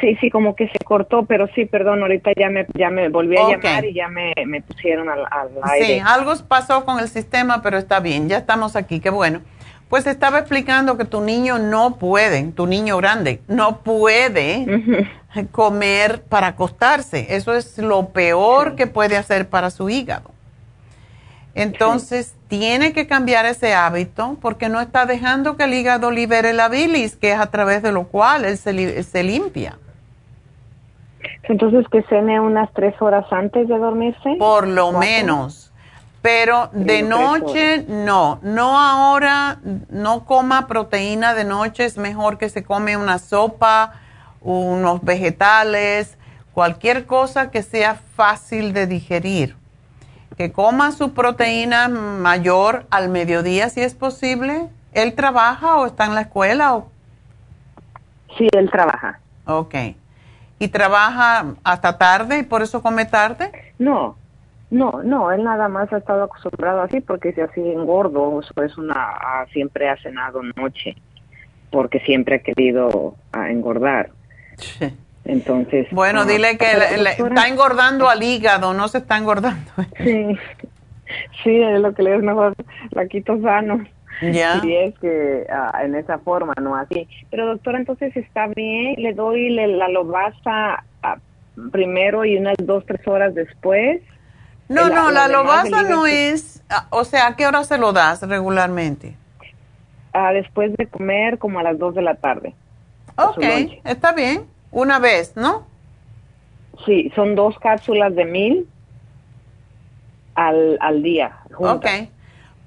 Sí, sí, como que se cortó, pero sí, perdón, ahorita ya me, ya me volví a llamar y ya me, me pusieron al, al aire.
Sí, algo pasó con el sistema, pero está bien, ya estamos aquí, qué bueno. Pues estaba explicando que tu niño no puede, tu niño grande, no puede comer para acostarse. Eso es lo peor que puede hacer para su hígado. Entonces, tiene que cambiar ese hábito porque no está dejando que el hígado libere la bilis, que es a través de lo cual él se, se limpia.
Entonces, que cene unas tres horas antes de dormirse.
Por lo menos. Pero de noche no, no ahora, no coma proteína de noche, es mejor que se come una sopa, unos vegetales, cualquier cosa que sea fácil de digerir. Que coma su proteína mayor al mediodía si es posible. ¿Él trabaja o está en la escuela? O?
Sí, él trabaja.
Ok. ¿Y trabaja hasta tarde y por eso come tarde?
No, no, no, él nada más ha estado acostumbrado así porque si así engordo, eso es una, siempre ha cenado noche, porque siempre ha querido engordar. Entonces.
Bueno, ah, dile que está engordando al hígado, no se está engordando.
Sí, sí, es lo que le es mejor, quito sano. Ya. Y es que ah, en esa forma, no así. Pero doctora, entonces está bien, le doy la lobasa ah, primero y unas dos, tres horas después.
No, no, la lobasa no es, ah, o sea, ¿a qué hora se lo das regularmente?
Ah, después de comer, como a las 2 de la tarde.
Ok, está bien. Una vez, ¿no?
Sí, son dos cápsulas de mil al, al día.
Ok.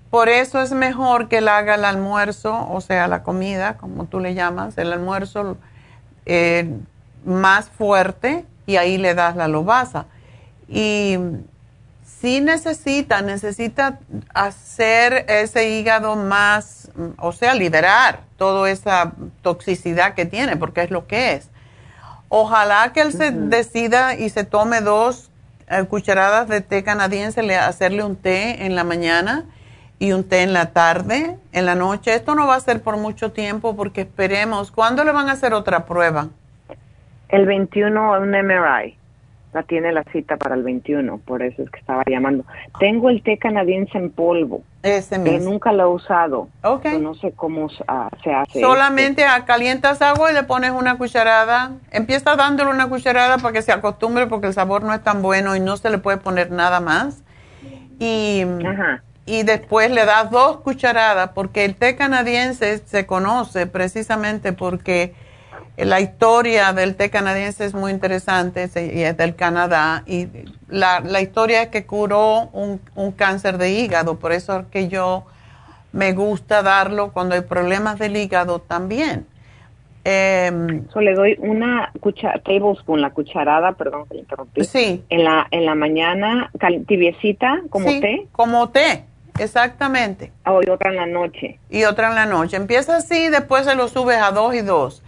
Por eso es mejor que él haga el almuerzo, o sea, la comida, como tú le llamas, el almuerzo eh, más fuerte y ahí le das la lobasa. Y sí necesita, necesita hacer ese hígado más, o sea, liberar toda esa toxicidad que tiene, porque es lo que es. Ojalá que él se decida y se tome dos eh, cucharadas de té canadiense, le, hacerle un té en la mañana y un té en la tarde, en la noche. Esto no va a ser por mucho tiempo porque esperemos. ¿Cuándo le van a hacer otra prueba?
El 21 un MRI la tiene la cita para el 21, por eso es que estaba llamando. Tengo el té canadiense en polvo.
Mismo.
Pero nunca lo he usado. No sé cómo ah, se hace.
Solamente calientas agua y le pones una cucharada. Empieza dándole una cucharada para que se acostumbre porque el sabor no es tan bueno y no se le puede poner nada más. Y, y después le das dos cucharadas porque el té canadiense se conoce precisamente porque la historia del té canadiense es muy interesante y es del Canadá y la, la historia es que curó un, un, cáncer de hígado, por eso es que yo me gusta darlo cuando hay problemas del hígado también.
Eh, le doy una cuchara, tablespoon, la cucharada, perdón que interrumpí.
Sí.
En la, en la mañana, tibiecita, como té.
como té, exactamente.
Oh, y otra en la noche.
Y otra en la noche. Empieza así, después se lo subes a dos y dos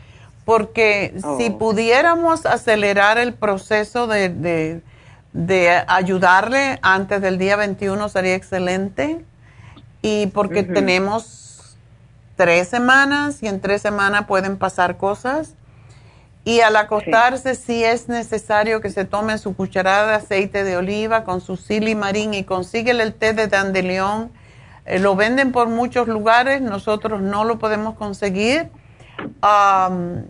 porque si oh. pudiéramos acelerar el proceso de, ayudarle antes del día 21 sería excelente. Y porque tenemos tres semanas y en tres semanas pueden pasar cosas. Y al acostarse sí. es necesario que se tome su cucharada de aceite de oliva con su silimarín y consíguele el té de dandelión. Eh, lo venden por muchos lugares, nosotros no lo podemos conseguir Um,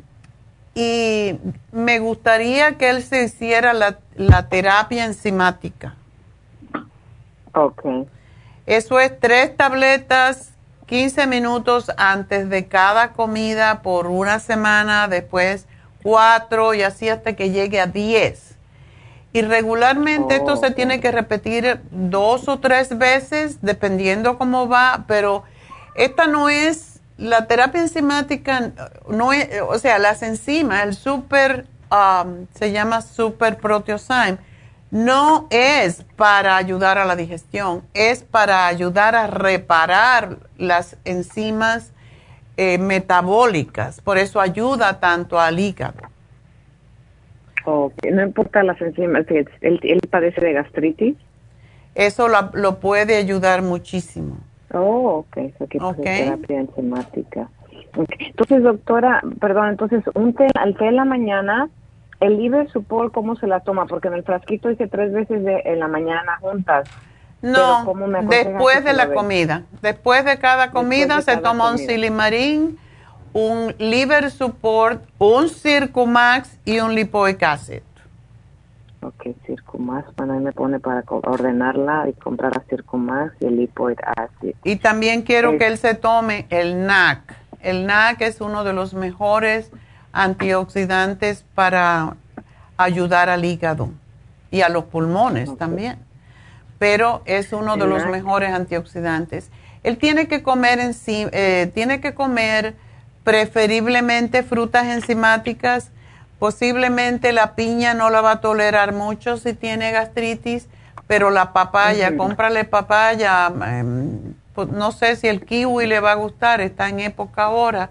y me gustaría que él se hiciera la, la terapia enzimática.
Ok.
Eso es tres tabletas, 15 minutos antes de cada comida por una semana, después cuatro y así hasta que llegue a 10. Y regularmente esto se tiene que repetir dos o tres veces, dependiendo cómo va, pero esta no es, la terapia enzimática, no es, o sea, las enzimas, el super, um, se llama super proteosyme, no es para ayudar a la digestión, es para ayudar a reparar las enzimas eh, metabólicas. Por eso ayuda tanto al hígado.
No importa las enzimas, él, él padece de gastritis.
Eso lo, puede ayudar muchísimo.
Oh, ok. Aquí okay. terapia enzimática. Entonces, doctora, perdón, entonces, un té, al té en la mañana, el liver support, ¿cómo se la toma? Porque en el frasquito dice tres veces de, en la mañana juntas.
No, después de la comida. Después de cada comida se toma un silimarín, un liver support, un circumax y un lipoic acid.
Ok, circumax, bueno, ahí me pone para ordenarla y comprar a circumax y el lipoic acid.
Y también quiero que él se tome el NAC. El NAC es uno de los mejores antioxidantes para ayudar al hígado y a los pulmones también pero es uno de los mejores antioxidantes. Él tiene que comer eh, tiene que comer preferiblemente frutas enzimáticas. Posiblemente la piña no la va a tolerar mucho si tiene gastritis, pero la papaya, cómprale papaya. Em, pues, no sé si el kiwi le va a gustar, está en época ahora.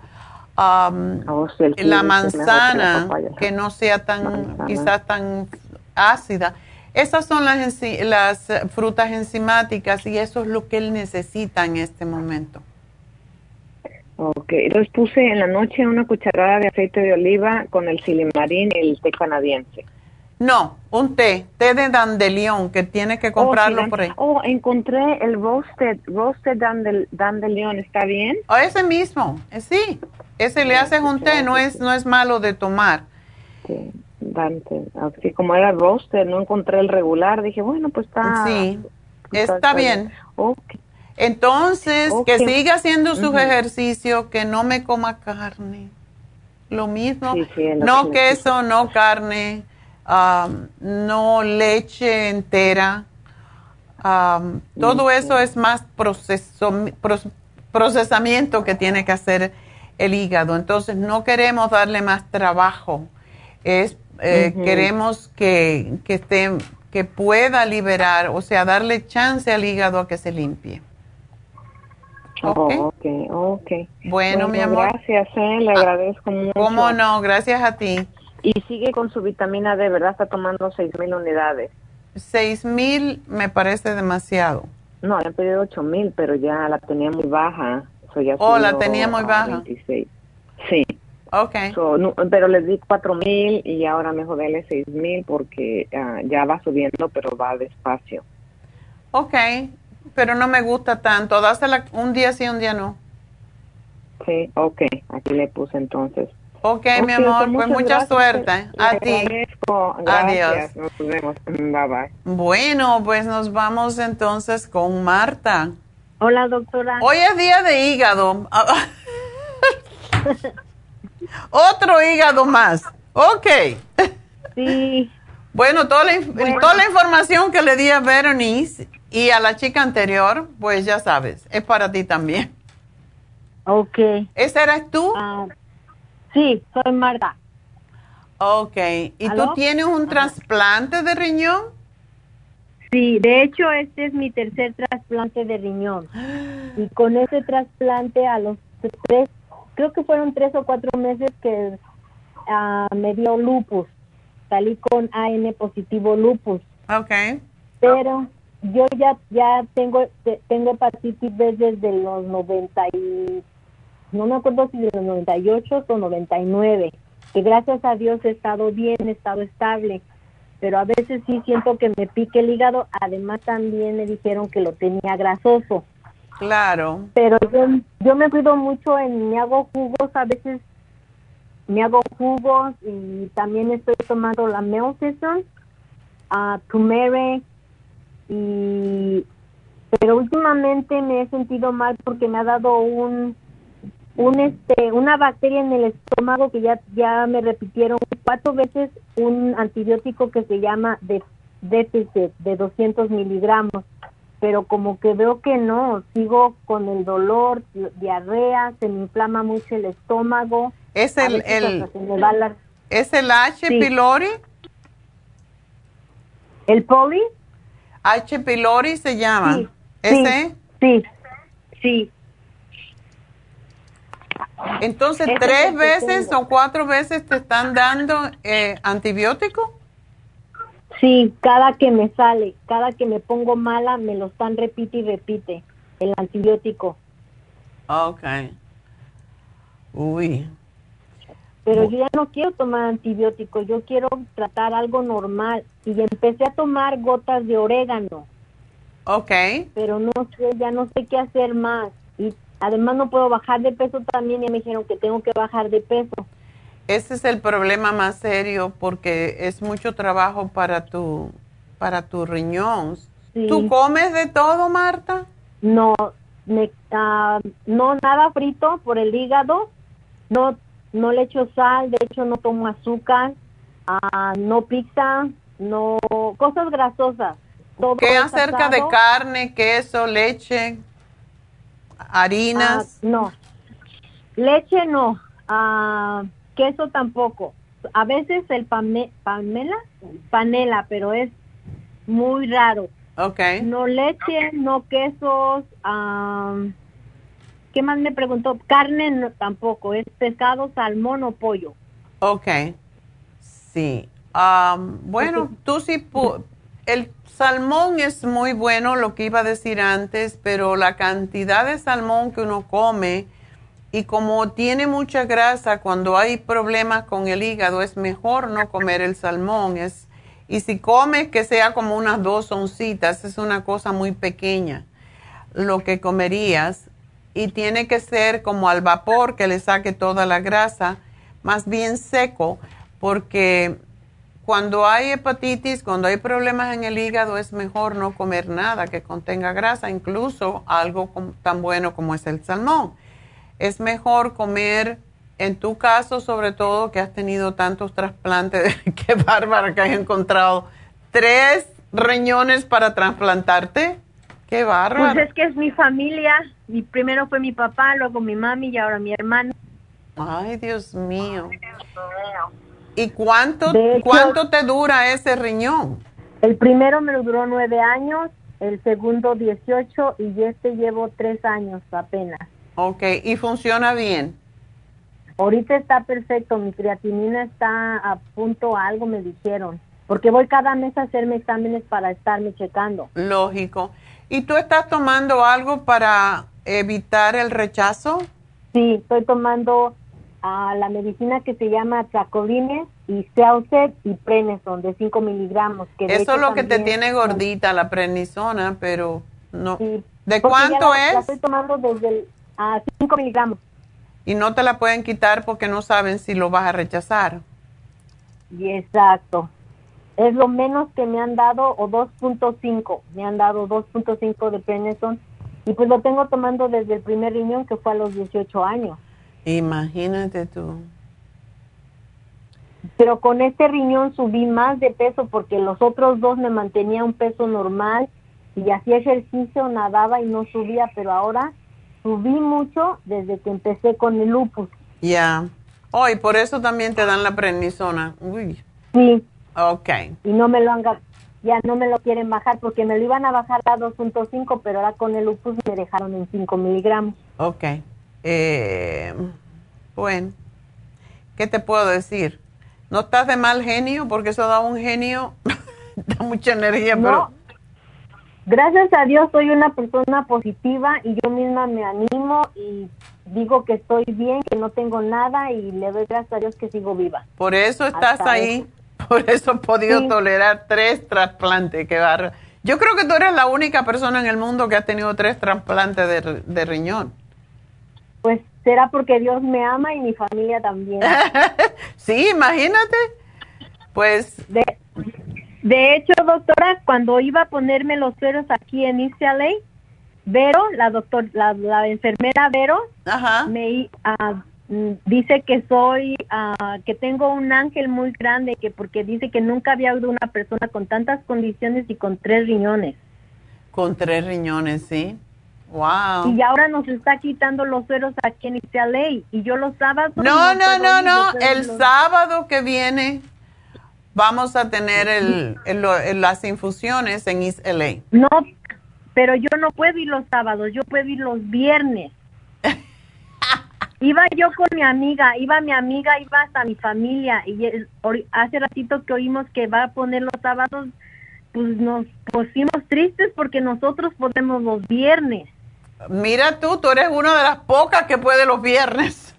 Oh, la manzana, que no sea tan, quizás tan ácida esas son las, las frutas enzimáticas y eso es lo que él necesita en este momento.
Ok, entonces puse en la noche una cucharada de aceite de oliva con el silimarín y el té canadiense.
No, un té, té de dandelion, que tiene que comprarlo por ahí.
Oh, encontré el roasted, roasted dandelion, ¿está bien?
Oh, ese mismo, eh, sí, ese le haces un té, no es, no es malo de tomar.
Sí. Dante. Así como era roster, no encontré el regular, dije, bueno, pues está.
Sí, está, bien. Entonces, que siga haciendo sus ejercicios, que no me coma carne. Lo mismo, no queso, no carne, no leche entera. todo eso es más proceso, procesamiento que tiene que hacer el hígado. Entonces, no queremos darle más trabajo. Es eh, queremos que, que, esté, que pueda liberar, o sea, darle chance al hígado a que se limpie.
Ok, ok.
Bueno, mi amor.
Gracias, eh, le ah, agradezco mucho.
¿Cómo no? Gracias a ti.
Y sigue con su vitamina D, ¿verdad? Está tomando seis mil unidades.
Seis mil me parece demasiado.
No, le han pedido ocho mil, pero ya la tenía muy baja.
oh, la tenía muy baja.
Sí.
Okay.
pero les di cuatro mil y ahora mejor dele seis mil porque ah, ya va subiendo, pero va despacio.
Ok, pero no me gusta tanto. Dásela un día sí, un día no.
Sí, ok. Aquí le puse entonces.
Ok, mi amor, pues mucha suerte. A ti.
Adiós. Nos vemos. Bye bye.
Bueno, pues nos vamos entonces con Marta.
Hola, doctora.
Hoy es día de hígado. Otro hígado más. Ok.
Sí.
Bueno, toda la, toda la información que le di a Berenice y a la chica anterior, pues ya sabes, es para ti también.
Ok.
¿Esa eres tú? Ah,
sí, soy Marta.
Ok. ¿Y tú tienes un trasplante de riñón?
Sí, de hecho este es mi tercer trasplante de riñón. Y con ese trasplante a los tres creo que fueron tres o cuatro meses que uh, me dio lupus. Salí con AN positivo lupus.
Ok.
Pero yo ya ya tengo tengo hepatitis B desde los 90 y no me acuerdo si de los 98 o 99. Que gracias a Dios he estado bien, he estado estable. Pero a veces sí siento que me pique el hígado. Además también me dijeron que lo tenía grasoso.
Claro.
Pero yo, yo me cuido mucho en, me hago jugos a veces me hago jugos y también estoy tomando la Melcison, uh, turmeric y pero últimamente me he sentido mal porque me ha dado un un este una bacteria en el estómago que ya ya me repitieron cuatro veces un antibiótico que se llama de déficit de 200 miligramos pero como que veo que no sigo con el dolor diarrea se me inflama mucho el estómago
es el, el es el H pylori
el poli
H pylori se llama
sí,
ese
sí sí
entonces, ¿tres veces o cuatro veces te están dando eh, antibiótico?
Sí, cada que me sale, cada que me pongo mala, me lo están repite y repite, el antibiótico.
Ok. Uy.
Pero yo ya no quiero tomar antibiótico, yo quiero tratar algo normal. Y empecé a tomar gotas de orégano.
Ok.
Pero no sé, ya no sé qué hacer más. Y Además no puedo bajar de peso también y me dijeron que tengo que bajar de peso.
Ese es el problema más serio porque es mucho trabajo para tu para tu riñón. ¿Tú comes de todo, Marta?
No, me, ah, no nada frito por el hígado. No no le echo sal, de hecho no tomo azúcar, ah, no pizza, no cosas grasosas.
¿Qué acerca de carne, queso, leche? harinas.
Ah, no, leche no, ah, queso tampoco. A veces el pame, panela, panela, pero es muy raro.
Okay.
No leche, no quesos. ¿Qué más me preguntó? Carne no, tampoco, es pescado, salmón o pollo.
Ok, sí. bueno, tú sí, el salmón es muy bueno, lo que iba a decir antes, pero la cantidad de salmón que uno come y como tiene mucha grasa, cuando hay problemas con el hígado, es mejor no comer el salmón. Es, y si comes, que sea como unas dos oncitas, es una cosa muy pequeña lo que comerías. Y tiene que ser como al vapor, que le saque toda la grasa, más bien seco, porque cuando hay hepatitis, cuando hay problemas en el hígado, es mejor no comer nada que contenga grasa, incluso algo tan bueno como es el salmón. Es mejor comer, en tu caso sobre todo, que has tenido tantos trasplantes, qué bárbara que has encontrado, tres riñones para trasplantarte. Qué bárbaro.
Pues es que es mi familia, y primero fue mi papá, luego mi mami y ahora mi hermano.
Ay, Dios mío. ¿Y cuánto, cuánto te dura ese riñón?
El primero me duró nueve años, el segundo dieciocho y este llevo tres años apenas.
Ok, ¿y funciona bien?
Ahorita está perfecto, mi creatinina está a punto algo, me dijeron, porque voy cada mes a hacerme exámenes para estarme checando.
Lógico. ¿Y tú estás tomando algo para evitar el rechazo?
Sí, estoy tomando la medicina que se llama Tracolines y Celset y Preneson de 5 miligramos.
Que Eso es lo que te tiene gordita, la prednisona, pero no. ¿De cuánto es?
La estoy tomando desde a 5 miligramos.
Y no te la pueden quitar porque no saben si lo vas a rechazar.
Y exacto. Es lo menos que me han dado, o 2.5. Me han dado 2.5 de Preneson. Y pues lo tengo tomando desde el primer riñón, que fue a los 18 años.
Imagínate tú.
Pero con este riñón subí más de peso porque los otros dos me mantenía un peso normal y hacía ejercicio, nadaba y no subía, pero ahora subí mucho desde que empecé con el lupus.
Ya. Hoy, por eso también te dan la prednisona. Uy.
Sí.
Ok.
Y no me lo han ya no me lo quieren bajar porque me lo iban a bajar a 2.5, pero ahora con el lupus me dejaron en 5 miligramos.
Ok. Eh, bueno, ¿qué te puedo decir? No estás de mal genio porque eso da un genio, da mucha energía, pero...
Gracias a Dios soy una persona positiva y yo misma me animo y digo que estoy bien, que no tengo nada y le doy gracias a Dios que sigo viva.
Por eso estás ahí, por eso he podido tolerar tres trasplantes, que Yo creo que tú eres la única persona en el mundo que ha tenido tres trasplantes de riñón.
Pues será porque Dios me ama y mi familia también.
sí, imagínate. Pues.
De, de hecho, doctora, cuando iba a ponerme los sueros aquí en UCLA, Vero, la doctor, la, la enfermera Vero, me ah, mm, dice que soy, ah, que tengo un ángel muy grande, que porque dice que nunca había habido una persona con tantas condiciones y con tres riñones.
Con tres riñones, sí. Wow.
Y ahora nos está quitando los sueros aquí en UCLA y yo los sábados.
No, no, no, no. El sábado que viene vamos a tener el, las infusiones en East LA.
No, pero yo no puedo ir los sábados, yo puedo ir los viernes. Iba yo con mi amiga, iba mi amiga, iba hasta mi familia y hace ratito que oímos que va a poner los sábados, pues nos pusimos tristes porque nosotros podemos los viernes.
Mira tú, tú eres una de las pocas que puede los viernes.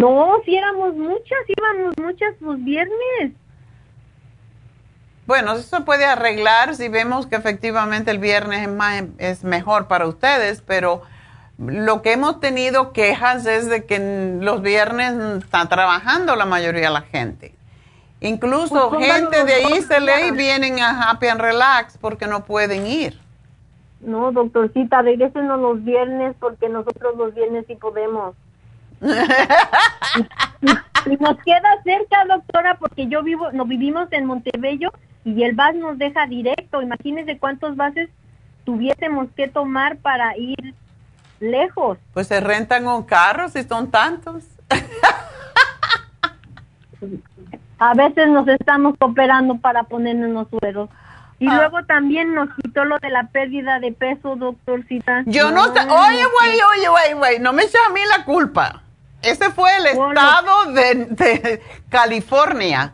No, si éramos muchas, íbamos muchas los viernes.
Bueno, eso se puede arreglar si vemos que efectivamente el viernes es, más, es mejor para ustedes, pero lo que hemos tenido quejas es de que los viernes está trabajando la mayoría de la gente. Incluso pues gente de ICLA vienen a Happy and Relax porque no pueden ir.
No, doctorcita, regresenos los viernes porque nosotros los viernes sí podemos. y, nos queda cerca, doctora, porque yo vivo, nos vivimos en Montebello y el bus nos deja directo. Imagínese cuántos bases tuviésemos que tomar para ir lejos.
Pues se rentan un carro si son tantos.
A veces nos estamos operando para ponernos los sueros. Y ah. luego también nos quitó lo de la pérdida de peso, doctorcita.
Yo no, sé. Oye, güey, oye, güey, güey. No me eches a mí la culpa. Ese fue el estado de, California.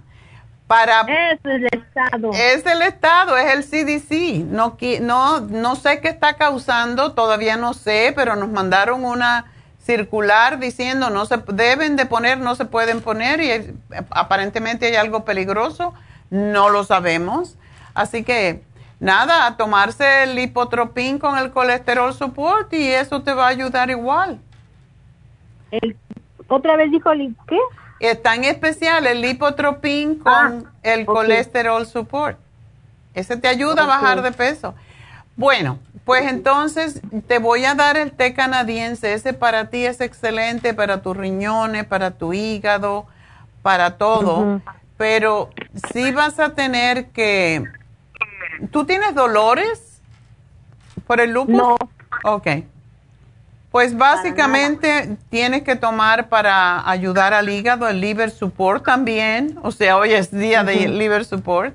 Para,
es el estado.
Es el estado, es el CDC. No, no, no sé qué está causando, todavía no sé, pero nos mandaron una circular diciendo no se deben de poner, no se pueden poner y aparentemente hay algo peligroso. No lo sabemos. Así que nada, a tomarse el lipotropín con el colesterol support y eso te va a ayudar igual.
El ¿Otra vez dijo qué?
Está en especial el lipotropín con ah, el colesterol support. Ese te ayuda a bajar de peso. Bueno, pues entonces te voy a dar el té canadiense. Ese para ti es excelente, para tus riñones, para tu hígado, para todo. Pero sí vas a tener que... ¿Tú tienes dolores por el lupus?
No.
Ok. Pues básicamente tienes que tomar para ayudar al hígado el liver support también, o sea, hoy es día de liver support,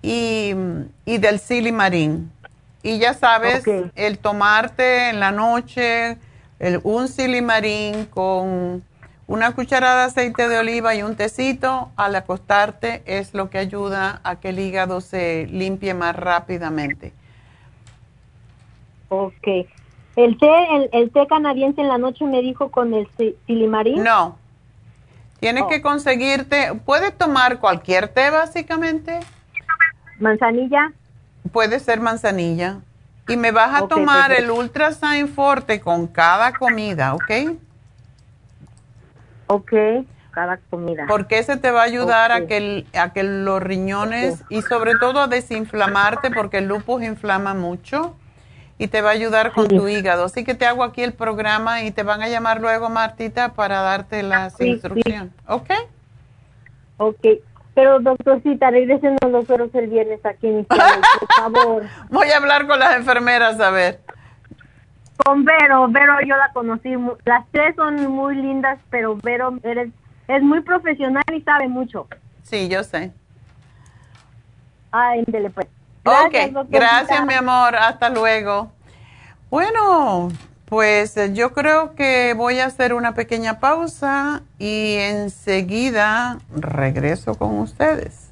y, del silimarín. Y ya sabes, el tomarte en la noche el, un silimarín con una cucharada de aceite de oliva y un tecito al acostarte es lo que ayuda a que el hígado se limpie más rápidamente.
Ok. El té, el, té canadiense en la noche me dijo con el silimarín.
No. Tienes que oh. conseguirte, puedes tomar cualquier té básicamente.
Manzanilla.
Puede ser manzanilla. Y me vas a tomar el Ultra Sign Forte con cada comida, ¿ok?
Ok, cada comida.
Porque ese te va a ayudar a, que a que los riñones y sobre todo a desinflamarte porque el lupus inflama mucho y te va a ayudar con tu hígado. Así que te hago aquí el programa y te van a llamar luego, Martita, para darte las instrucciones. ¿Ok?
Ok. Pero, doctorcita, regresen los sueros el viernes aquí en por favor.
Voy a hablar con las enfermeras a ver.
Con Vero, Vero yo la conocí. Las tres son muy lindas, pero Vero eres, es muy profesional y sabe mucho.
Sí, yo sé.
Ay, dele pues.
Gracias, ok, gracias mi amor, hasta luego. Bueno, pues eh, yo creo que voy a hacer una pequeña pausa y enseguida regreso con ustedes.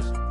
podcast.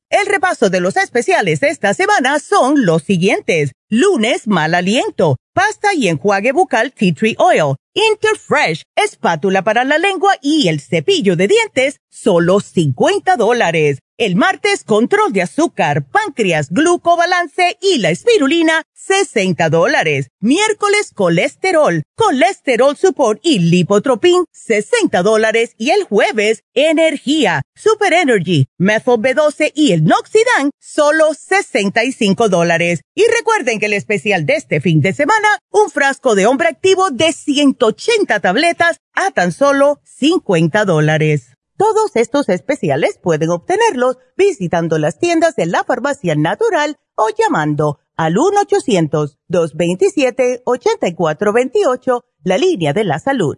El repaso de los especiales de esta semana son los siguientes. Lunes, mal aliento, pasta y enjuague bucal Tea Tree Oil, Interfresh, espátula para la lengua y el cepillo de dientes, solo 50 dólares. El martes, control de azúcar, páncreas, glucobalance y la espirulina, 60 dólares. Miércoles, colesterol, colesterol support y lipotropin, 60 dólares. Y el jueves, energía, super energy, methyl B12 y el noxidan, solo 65 dólares. Y recuerden el especial de este fin de semana, un frasco de hombre activo de 180 tabletas a tan solo 50 dólares. Todos estos especiales pueden obtenerlos visitando las tiendas de la farmacia natural o llamando al 1-800-227-8428, la línea de la salud.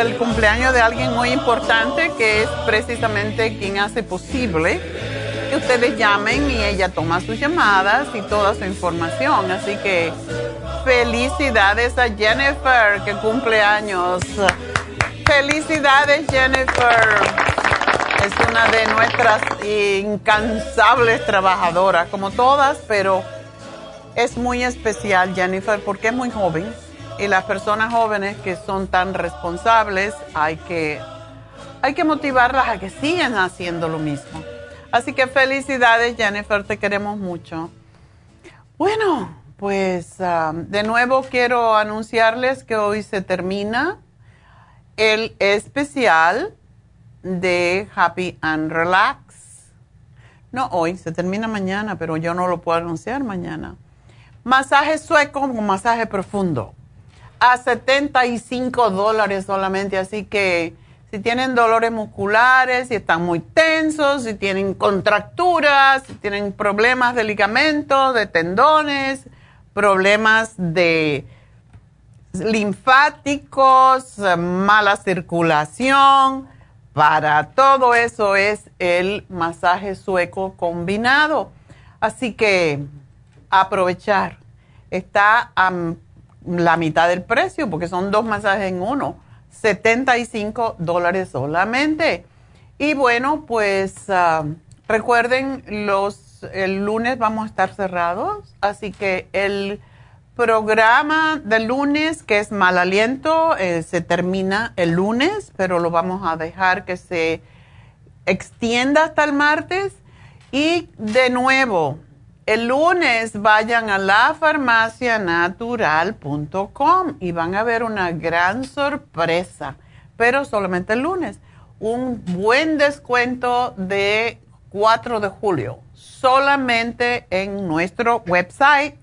El cumpleaños de alguien muy importante que es precisamente quien hace posible que ustedes llamen y ella toma sus llamadas y toda su información. Así que felicidades a Jennifer que cumple años. Felicidades Jennifer. Es una de nuestras incansables trabajadoras, como todas, pero es muy especial Jennifer porque es muy joven y las personas jóvenes que son tan responsables hay que, hay que motivarlas a que sigan haciendo lo mismo. Así que felicidades Jennifer, te queremos mucho. Bueno, pues um, de nuevo quiero anunciarles que hoy se termina el especial de Happy and Relax. No hoy, se termina mañana, pero yo no lo puedo anunciar mañana. Masaje sueco con masaje profundo a 75 dólares solamente. Así que si tienen dolores musculares, si están muy tensos, si tienen contracturas, si tienen problemas de ligamentos, de tendones, problemas de linfáticos, mala circulación, para todo eso es el masaje sueco combinado. Así que aprovechar. Está a la mitad del precio porque son dos masajes en uno. 75 dólares solamente. Y bueno, pues ah, recuerden los el lunes vamos a estar cerrados, así que el programa del lunes, que es mal aliento, eh, se termina el lunes, pero lo vamos a dejar que se extienda hasta el martes. Y de nuevo, el lunes vayan a lafarmacianatural.com y van a ver una gran sorpresa, pero solamente el lunes. Un buen descuento de 4 de julio, solamente en nuestro website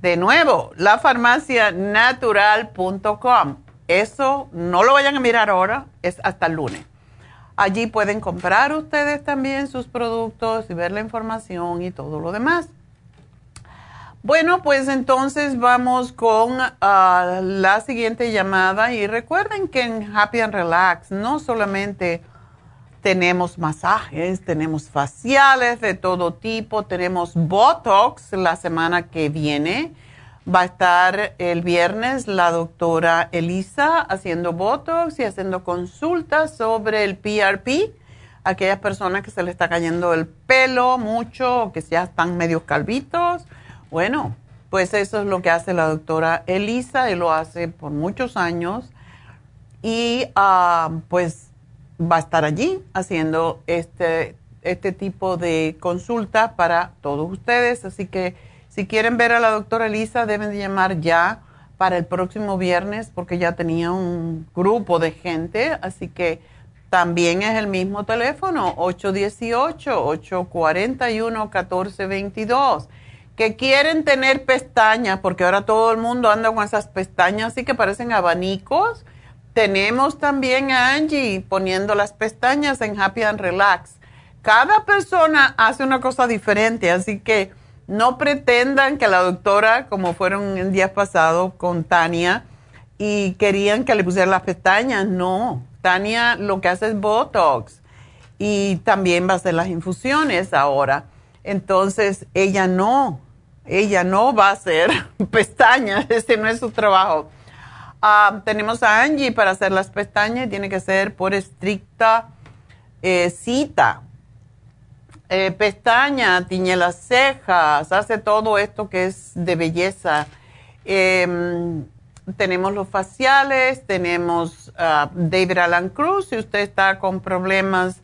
de nuevo, lafarmacianatural.com. Eso no lo vayan a mirar ahora, es hasta el lunes. Allí pueden comprar ustedes también sus productos y ver la información y todo lo demás. Bueno, pues entonces vamos con ah, la siguiente llamada y recuerden que en Happy and Relax no solamente tenemos masajes, tenemos faciales de todo tipo, tenemos Botox la semana que viene. Va a estar el viernes la doctora Elisa haciendo Botox y haciendo consultas sobre el PRP. Aquellas personas que se le está cayendo el pelo mucho o que ya están medio calvitos. Bueno, pues eso es lo que hace la doctora Elisa y lo hace por muchos años. Y ah, pues va a estar allí haciendo este, este tipo de consulta para todos ustedes. Así que si quieren ver a la doctora Elisa, deben de llamar ya para el próximo viernes porque ya tenía un grupo de gente. Así que también es el mismo teléfono, 818-841-1422. Que quieren tener pestañas, porque ahora todo el mundo anda con esas pestañas así que parecen abanicos tenemos también a Angie poniendo las pestañas en Happy and Relax. Cada persona hace una cosa diferente, así que no pretendan que la doctora, como fueron el día pasado con Tania, y querían que le pusieran las pestañas. No, Tania lo que hace es Botox y también va a hacer las infusiones ahora. Entonces, ella no, ella no va a hacer pestañas, ese no es su trabajo. Ah, tenemos a Angie para hacer las pestañas, tiene que ser por estricta eh, cita. Eh, pestaña, tiñe las cejas, hace todo esto que es de belleza. Em, tenemos los faciales, tenemos a David Alan Cruz, si usted está con problemas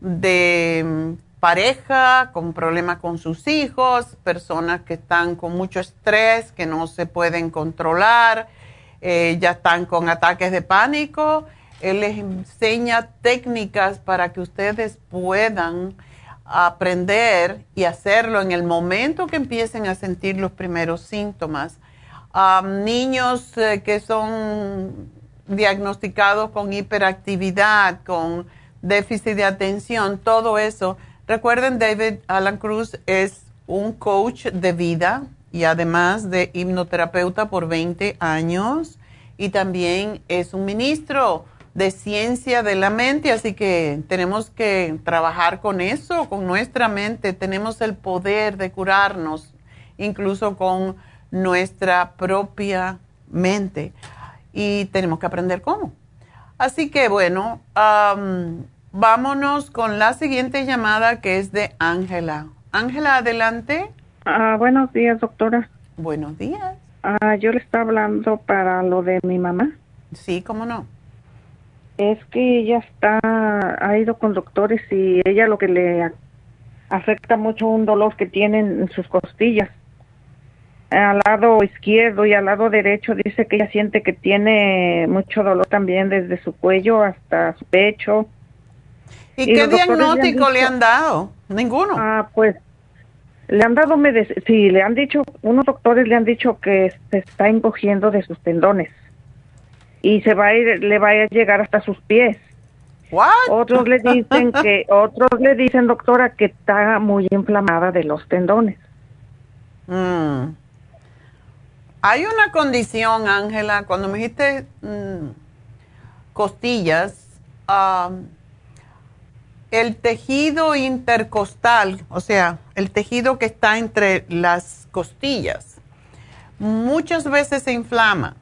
de pareja, con problemas con sus hijos, personas que están con mucho estrés, que no se pueden controlar eh, ya están con ataques de pánico. Él les enseña técnicas para que ustedes puedan aprender y hacerlo en el momento que empiecen a sentir los primeros síntomas. niños eh, que son diagnosticados con hiperactividad, con déficit de atención, todo eso. Recuerden, David Alan Cruz es un coach de vida, y además de hipnoterapeuta por 20 años y también es un ministro de ciencia de la mente, así que tenemos que trabajar con eso, con nuestra mente, tenemos el poder de curarnos, incluso con nuestra propia mente y tenemos que aprender cómo. Así que bueno, vámonos con la siguiente llamada que es de Ángela. Ángela, adelante.
Ah, buenos días, doctora.
Buenos días.
Ah, yo le estaba hablando para lo de mi mamá.
Sí, cómo no.
Es que ella está, ha ido con doctores y ella lo que le afecta mucho un dolor que tiene en sus costillas. Al lado izquierdo y al lado derecho dice que ella siente que tiene mucho dolor también desde su cuello hasta su pecho.
¿Y, qué diagnóstico le han dado? Ninguno.
Ah, pues le han dado, sí, le han dicho, unos doctores le han dicho que se está encogiendo de sus tendones y se va a ir, le va a llegar hasta sus pies. Otros le dicen que, otros le dicen, doctora, que está muy inflamada de los tendones.
Mm. Hay una condición, Ángela, cuando me dijiste mm, costillas, el tejido intercostal, o sea, el tejido que está entre las costillas, muchas veces se inflama.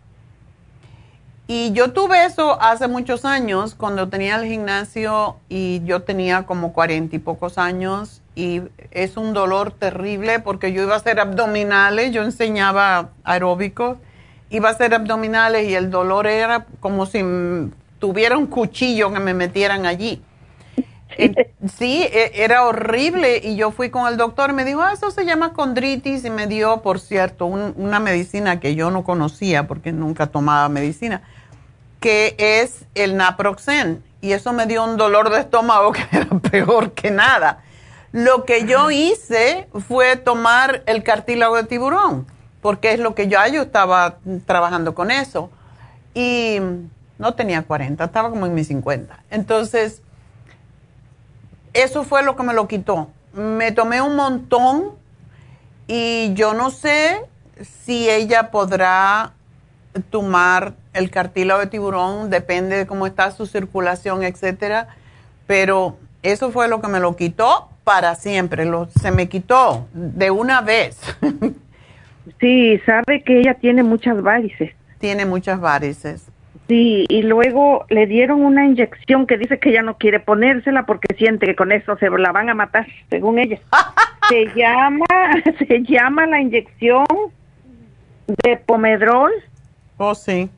Y yo tuve eso hace muchos años, cuando tenía el gimnasio y yo tenía como cuarenta y pocos años y es un dolor terrible porque yo iba a hacer abdominales, yo enseñaba aeróbicos, iba a hacer abdominales y el dolor era como si tuviera un cuchillo que me metieran allí. Sí, e, era horrible y yo fui con el doctor y me dijo, ah, eso se llama condritis y me dio, por cierto, una medicina que yo no conocía porque nunca tomaba medicina que es el naproxen. Y eso me dio un dolor de estómago que era peor que nada. Lo que yo hice fue tomar el cartílago de tiburón, porque es lo que yo, yo estaba trabajando con eso. Y no tenía 40, estaba como en mis 50. Entonces, eso fue lo que me lo quitó. Me tomé un montón y yo no sé si ella podrá tomar el cartílago de tiburón, depende de cómo está su circulación, etcétera, pero eso fue lo que me lo quitó para siempre, lo, se me quitó de una vez.
sí, sabe que ella tiene muchas varices.
Tiene muchas varices.
Sí, y luego le dieron una inyección que dice que ella no quiere ponérsela porque siente que con eso se la van a matar, según ella. se llama, se llama la inyección de pomedrol.
Oh, sí.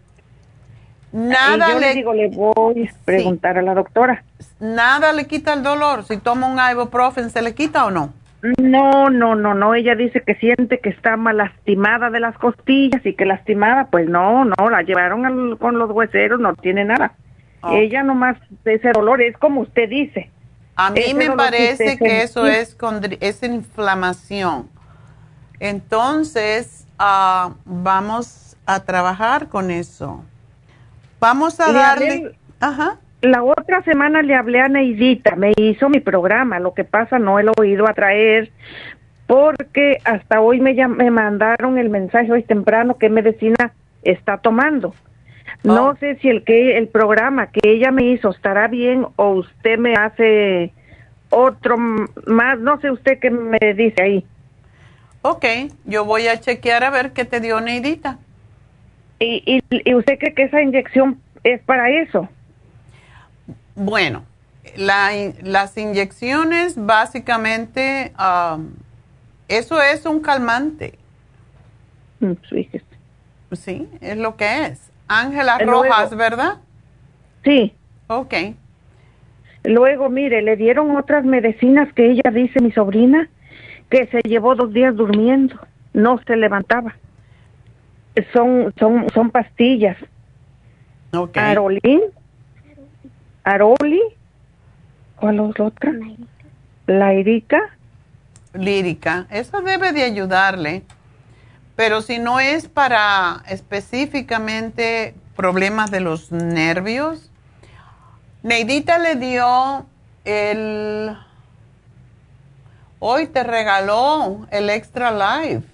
Nada y yo le, digo, le voy a preguntar a la doctora.
Nada le quita el dolor. Si toma un ibuprofen, ¿se le quita o no?
No, no, no, no. Ella dice que siente que está mal lastimada de las costillas y que lastimada, pues no, no, la llevaron con los hueseros, no tiene nada. Ella nomás ese dolor es como usted dice.
A mí me parece que, eso es, con, es inflamación. Entonces, uh, vamos a trabajar con eso. Vamos a darle... Ajá.
La otra semana le hablé a Neidita, me hizo mi programa, lo que pasa no he oído a traer porque hasta hoy me, me mandaron el mensaje hoy temprano qué medicina está tomando. No oh. sé si el que el programa que ella me hizo estará bien o usted me hace otro más, no sé usted qué me dice ahí.
Ok, yo voy a chequear a ver qué te dio Neidita.
¿Y, y, usted cree que esa inyección es para eso?
Bueno, las inyecciones básicamente, um, eso es un calmante.
Mm,
sí, es lo que es. Ángela Rojas, ¿verdad?
Sí.
Ok.
Luego, mire, le dieron otras medicinas que ella dice, mi sobrina, que se llevó dos días durmiendo, no se levantaba son, son, son pastillas.
Okay.
Arolín, Aroli, ¿cuál es la otra? La Lírica.
Lírica, eso debe de ayudarle, pero si no es para específicamente problemas de los nervios, Neidita le dio el... Hoy te regaló el Extra Life.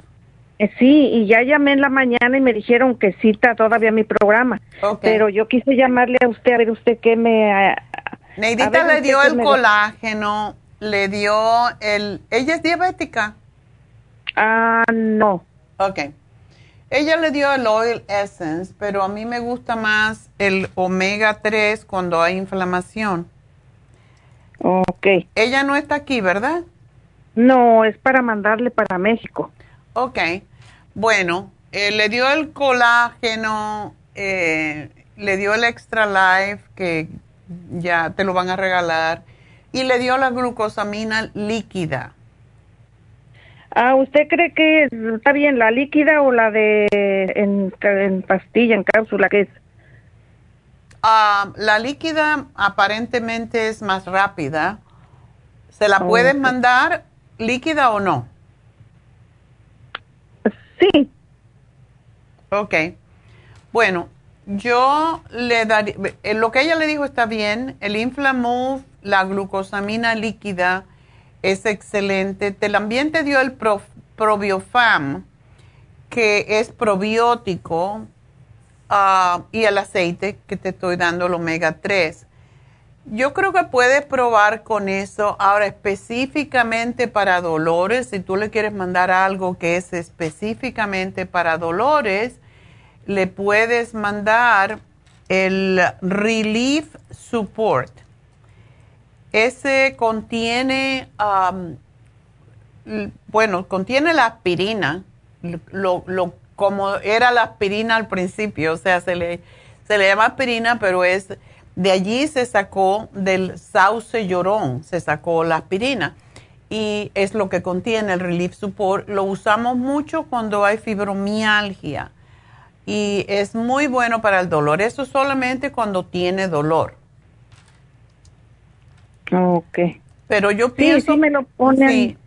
Eh, sí, y ya llamé en la mañana y me dijeron que cita todavía mi programa. Pero yo quise llamarle a usted a ver usted qué me...
Neidita le dio el colágeno, le dio el... ¿Ella es diabética?
Ah, no.
Ok. Ella le dio el Oil Essence, pero a mí me gusta más el omega 3 cuando hay inflamación.
Ok.
Ella no está aquí, ¿verdad?
No, es para mandarle para México.
Ok. Bueno, eh, le dio el colágeno, eh, le dio el Extra Life, que ya te lo van a regalar, y le dio la glucosamina líquida.
Ah, ¿usted cree que está bien la líquida o la de en, pastilla, en cápsula, qué es?
Ah, la líquida aparentemente es más rápida. ¿Se la puedes mandar líquida o no?
Sí.
Ok. Bueno, yo le daría, eh, lo que ella le dijo está bien, el Inflamove, la glucosamina líquida es excelente. También te dio el probiofam, que es probiótico, ah, y el aceite que te estoy dando, el omega 3. Yo creo que puedes probar con eso. Ahora, específicamente para dolores, si tú le quieres mandar algo que es específicamente para dolores, le puedes mandar el Relief Support. Ese contiene, bueno, contiene la aspirina, como era la aspirina al principio, o sea, se le, se le llama aspirina, pero es, de allí se sacó del sauce llorón, se sacó la aspirina y es lo que contiene el Relief Support. Lo usamos mucho cuando hay fibromialgia y es muy bueno para el dolor. Eso solamente cuando tiene dolor.
Ok.
Pero yo
Sí,
pienso...
sí me lo ponen.
Sí.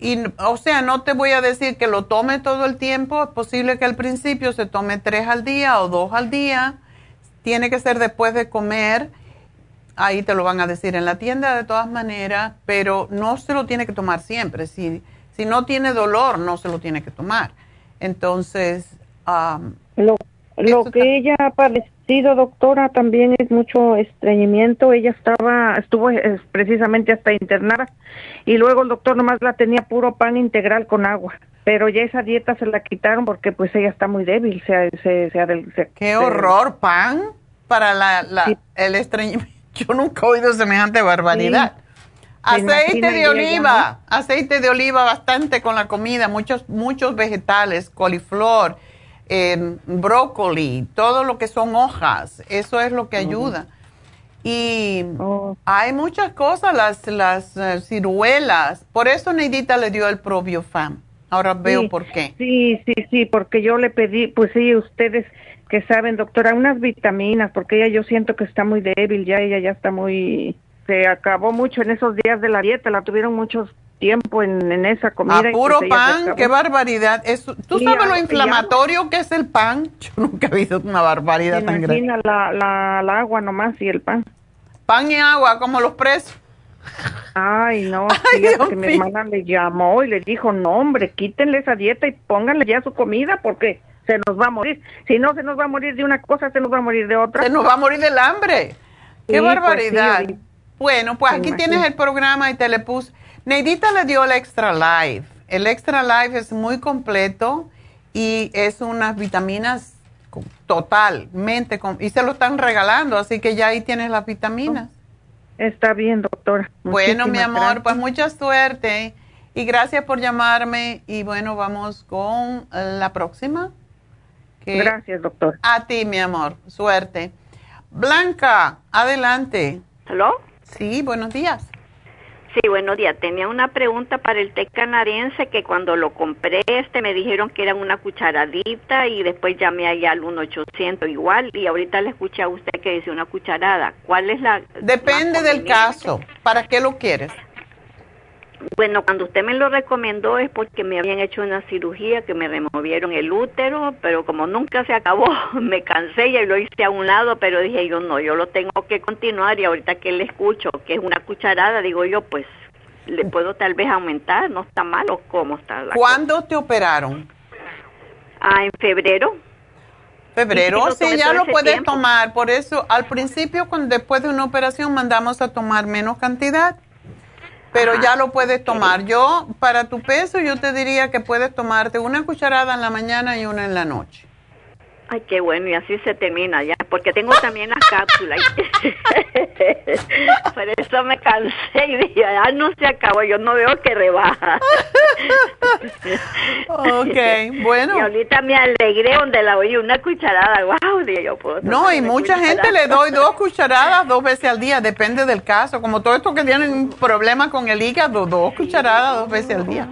Y, o sea, no te voy a decir que lo tome todo el tiempo. Es posible que al principio se tome tres al día o dos al día. Tiene que ser después de comer. Ahí te lo van a decir en la tienda de todas maneras, pero no se lo tiene que tomar siempre. Si, si no tiene dolor, no se lo tiene que tomar. Entonces,
Lo, lo que ella ha padecido, doctora, también es mucho estreñimiento. Ella estaba, estuvo eh, precisamente hasta internada y luego el doctor nomás la tenía puro pan integral con agua. Pero ya esa dieta se la quitaron porque pues ella está muy débil. Se, se, se, se-
qué horror, pan para la, la- el estreñimiento. Yo nunca he oído semejante barbaridad. Aceite de oliva, aceite de oliva bastante con la comida, muchos, muchos vegetales, coliflor, eh, brócoli, todo lo que son hojas, eso es lo que ayuda. Y hay muchas cosas, las, las eh, ciruelas, por eso Neidita le dio el probiofam. Ahora veo
Sí,
por qué.
Sí, sí, sí, porque yo le pedí, pues sí, ustedes que saben, doctora, unas vitaminas, porque ella yo siento que está muy débil, ya ella ya está muy, se acabó mucho en esos días de la dieta, la tuvieron mucho tiempo en, en esa comida.
A puro
pues
pan, qué barbaridad. Eso, ¿Tú sabes lo inflamatorio que es el pan? Yo nunca he visto una barbaridad tan grande.
La, la, la agua nomás y el pan.
Pan y agua, como los presos.
Ay, no, fíjate que mi hermana le llamó y le dijo, no, hombre, quítenle esa dieta y pónganle ya su comida porque se nos va a morir. Si no, se nos va a morir de una cosa, se nos va a morir de otra.
Se nos va a morir del hambre. Qué
Sí, pues
barbaridad.
sí,
bueno, pues aquí tienes el programa y te le puse. Neidita le dio el Extra Life. El Extra Life es muy completo y es unas vitaminas totalmente. y se lo están regalando, así que ya ahí tienes las vitaminas.
Está bien, doctora.
Bueno, mi amor,
gracias.
pues mucha suerte y gracias por llamarme. Y bueno, vamos con la próxima. que-
Gracias, doctor.
A ti, mi amor, suerte. Blanca, adelante.
¿Aló?
Sí, buenos días.
Sí, buenos días. Tenía una pregunta para el té canadiense que cuando lo compré este me dijeron que eran una cucharadita y después llamé allá al 1800 igual y ahorita le escuché a usted que dice una cucharada. ¿Cuál es la
Depende del caso. ¿Para qué lo quieres?
Bueno, cuando usted me lo recomendó es porque me habían hecho una cirugía que me removieron el útero, pero como nunca se acabó, me cansé y lo hice a un lado, pero dije yo no, yo lo tengo que continuar y ahorita que le escucho que es una cucharada, digo yo, pues le puedo tal vez aumentar, no está mal o cómo está la
¿Cuándo te operaron?
Ah, en febrero.
Febrero,
Sí,
ya lo puedes
tiempo.
tomar. Por eso, al principio, cuando, después de una operación, mandamos a tomar menos cantidad, pero ya lo puedes tomar. Yo, para tu peso, yo te diría que puedes tomarte una cucharada en la mañana y una en la noche.
Ay, qué bueno, y así se termina ya, porque tengo también las cápsulas. Por eso me cansé y dije, ah, no se acabó, yo no veo que rebaja.
Ok, bueno.
Y ahorita me alegré donde la oí una cucharada, wow, dije yo puedo.
No, y mucha gente le doy dos cucharadas dos veces al día, depende del caso. Como todo esto que tienen problemas con el hígado, dos cucharadas dos veces al día.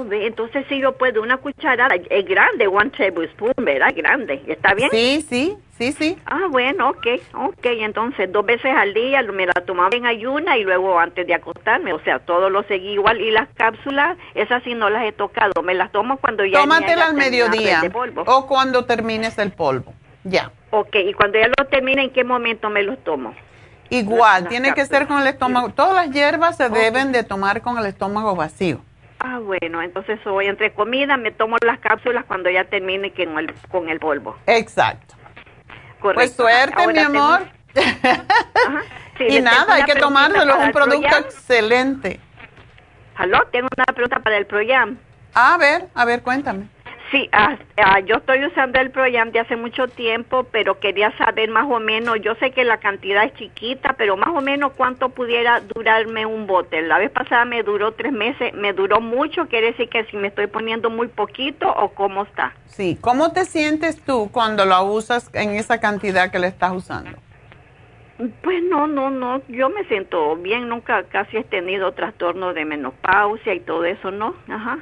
Oh, entonces sí yo puedo, una cucharada, es grande, one tablespoon, ¿verdad? Grande, ¿está bien?
Sí, sí, sí, sí.
Ah, bueno, ok, ok, entonces dos veces al día me la tomaba en ayuna y luego antes de acostarme, o sea, todo lo seguí igual y las cápsulas, esas sí no las he tocado, me las tomo cuando ya...
Tómatela al mediodía o cuando termines el polvo. Ya.
Ok, y cuando ya lo termine, ¿en qué momento me los tomo?
Igual, tiene que ser con el estómago. Todas las hierbas se deben de tomar con el estómago vacío.
Ah, bueno, entonces hoy entre comida me tomo las cápsulas cuando ya termine con el, con el polvo.
Exacto. Pues suerte,
Ahora
mi amor.
Sí,
y nada, hay que tomárselo, es un producto excelente.
Aló, tengo una pregunta para el Proyam.
A ver, a ver, cuéntame.
Sí, ah, ah, yo estoy usando el Proyam de hace mucho tiempo, pero quería saber más o menos, yo sé que la cantidad es chiquita, pero más o menos cuánto pudiera durarme un bote. La vez pasada me duró tres meses, me duró mucho, quiere decir que si me estoy poniendo muy poquito o cómo está.
Sí, ¿cómo te sientes tú cuando la usas en esa cantidad que le estás usando?
Pues no, no, no, yo me siento bien, nunca casi he tenido trastorno de menopausia y todo eso, ¿no? Ajá.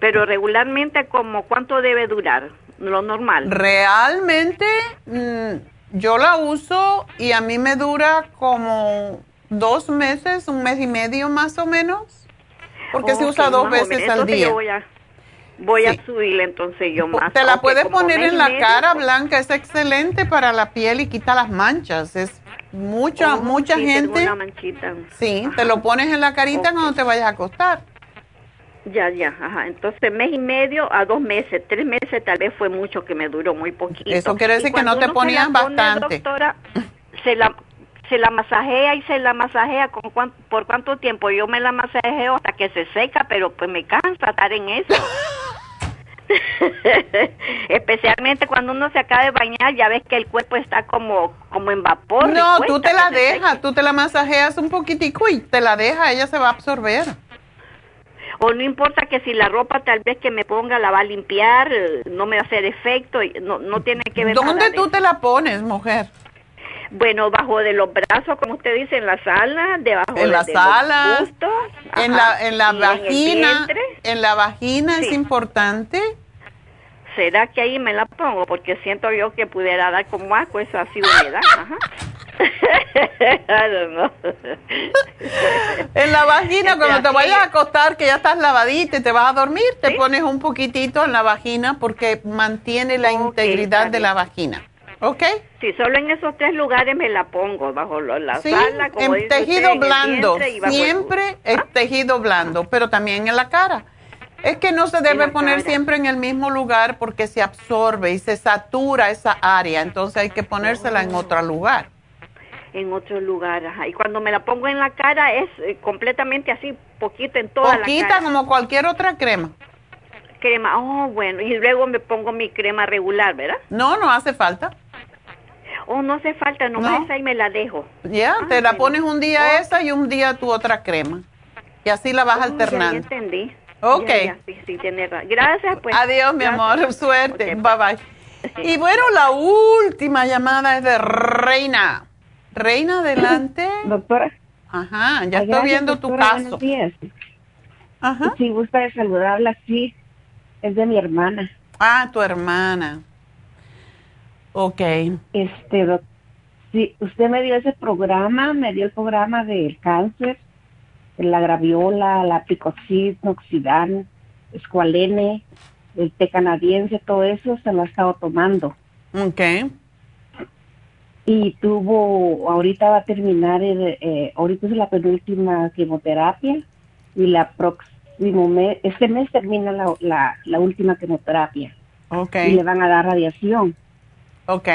Pero regularmente, como ¿cuánto debe durar? Lo normal.
Realmente, mm, yo la uso y a mí me dura como dos meses, un mes y medio más o menos, porque se usa dos veces al
Entonces
día.
yo voy a, voy a subirle entonces yo más.
Te la puedes poner en la
medio.
cara blanca, es excelente para la piel y quita las manchas. Es mucha,
Oh,
mucha
sí,
gente.
una manchita.
Sí, te lo pones en la carita cuando te vayas a acostar.
Ya, ya, ajá. Entonces, mes y medio a dos meses, tres meses tal vez fue mucho que me duró muy poquito.
Eso quiere decir que no te
pone,
bastante.
doctora, se la, se la masajea y se la masajea con cuán- por cuánto tiempo. Yo me la masajeo hasta que se seca, pero pues me cansa estar en eso. Especialmente cuando uno se acaba de bañar, ya ves que el cuerpo está como, como en vapor.
No, tú te la dejas, tú te la masajeas un poquitico y te la dejas, ella se va a absorber.
O no importa que si la ropa tal vez que me ponga la va a limpiar, eh, no me va a hacer efecto, y no, no tiene que ver
¿Dónde
de
tú te la pones, mujer?
Bueno, bajo de los brazos, como usted dice, en la sala, debajo
En
de,
las
de los
alas,
bustos,
En
ajá,
la, en la vagina, en la vagina es importante.
¿Será que ahí me la pongo? Porque siento yo que pudiera dar como asco eso así humedad. Ajá.
En la vagina, cuando te vayas a acostar, que ya estás lavadita y te vas a dormir, te pones un poquitito en la vagina porque mantiene la integridad de la vagina. ¿Ok?
Sí, solo en esos tres lugares me la pongo, bajo la
Sí,
sala, como
en
usted,
tejido
en
blando,
bajo el-
siempre es tejido blando, pero también en la cara. Es que no se debe poner
cara.
siempre en el mismo lugar porque se absorbe y se satura esa área, entonces hay que ponérsela en otro lugar.
En otro lugar. Ajá. Y cuando me la pongo en la cara es eh, completamente así, poquito en toda la
Poquita como cualquier otra crema.
Crema, oh, bueno, y luego me pongo mi crema regular, ¿verdad?
No, no hace falta.
Oh, no hace falta, nomás
No.
esa y me la dejo.
Ya,
Ah,
te la pones un día esa y un día tu otra crema. Y así la vas
Oh, ya, ya
alternando.
entendí.
Ok.
Ya, ya, sí, sí, tiene razón. Gracias, pues.
Adiós, mi
Gracias.
amor. Suerte.
Ok,
bye bye. Y bueno, la última llamada es de Reina. Reina, adelante.
Doctora.
Ajá, ya estoy viendo tu caso.
Días.
Ajá.
Si gusta de saludarla, sí. Es de mi hermana.
Ah, tu hermana. Ok.
Este, doc- sí, usted me dio ese programa, me dio el programa del cáncer, la graviola, la picoxid, noxidan, escualene, el té canadiense, todo eso se lo ha estado tomando.
Ok.
Y tuvo, ahorita va a terminar, el, eh, ahorita es la penúltima quimioterapia y la próximo mes, este mes termina la, la, la última quimioterapia
Ok.
y le van a dar radiación.
Ok.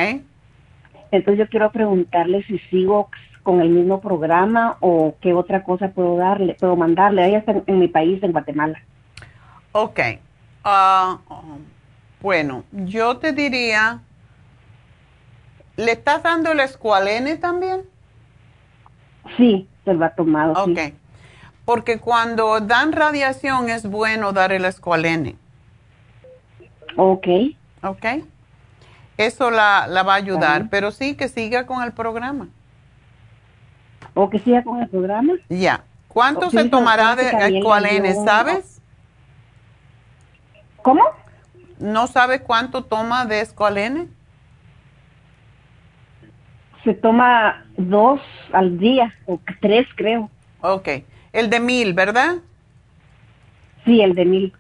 Entonces yo quiero preguntarle si sigo con el mismo programa o qué otra cosa puedo darle, puedo mandarle. Ella está en, en mi país, en Guatemala.
Ok. Ah, bueno, yo te diría, ¿le estás dando el escualene también?
Sí, se lo ha tomado. sí.
Ok. Porque cuando dan radiación es bueno dar el escualene.
Ok.
Ok. Eso la, la va a ayudar, pero sí que siga con el programa.
O que siga con el programa.
Ya. ¿Cuánto se tomará de escualene? ¿Sabes?
¿Cómo?
¿No sabes cuánto toma de escualene?
Se toma dos al día, o tres creo.
Ok. El de mil, ¿verdad?
Sí, el de mil.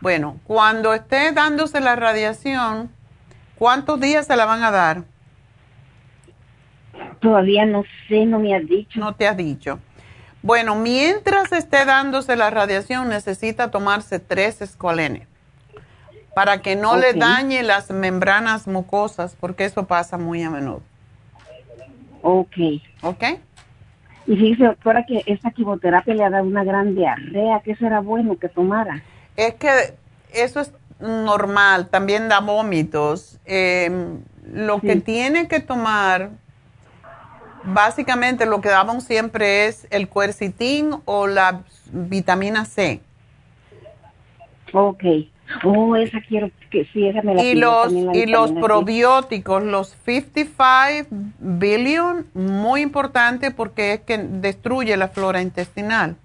Bueno, cuando esté dándose la radiación, ¿cuántos días se la van a dar?
Todavía no sé, no me has dicho.
No te has dicho. Bueno, mientras esté dándose la radiación, necesita tomarse tres escualenes para que no le dañe las membranas mucosas, porque eso pasa muy a menudo.
Ok.
¿Ok?
Y fíjese, doctora, que esta quimioterapia le ha dado una gran diarrea. ¿Qué será bueno que tomara?
Es que eso es normal, también da vómitos. Em, lo que tiene que tomar, básicamente lo que damos siempre es el cuercitín o la vitamina C.
Ok. Oh, esa quiero que sí, esa me la
Y los, y los probióticos, los 55 billion, muy importante porque es que destruye la flora intestinal.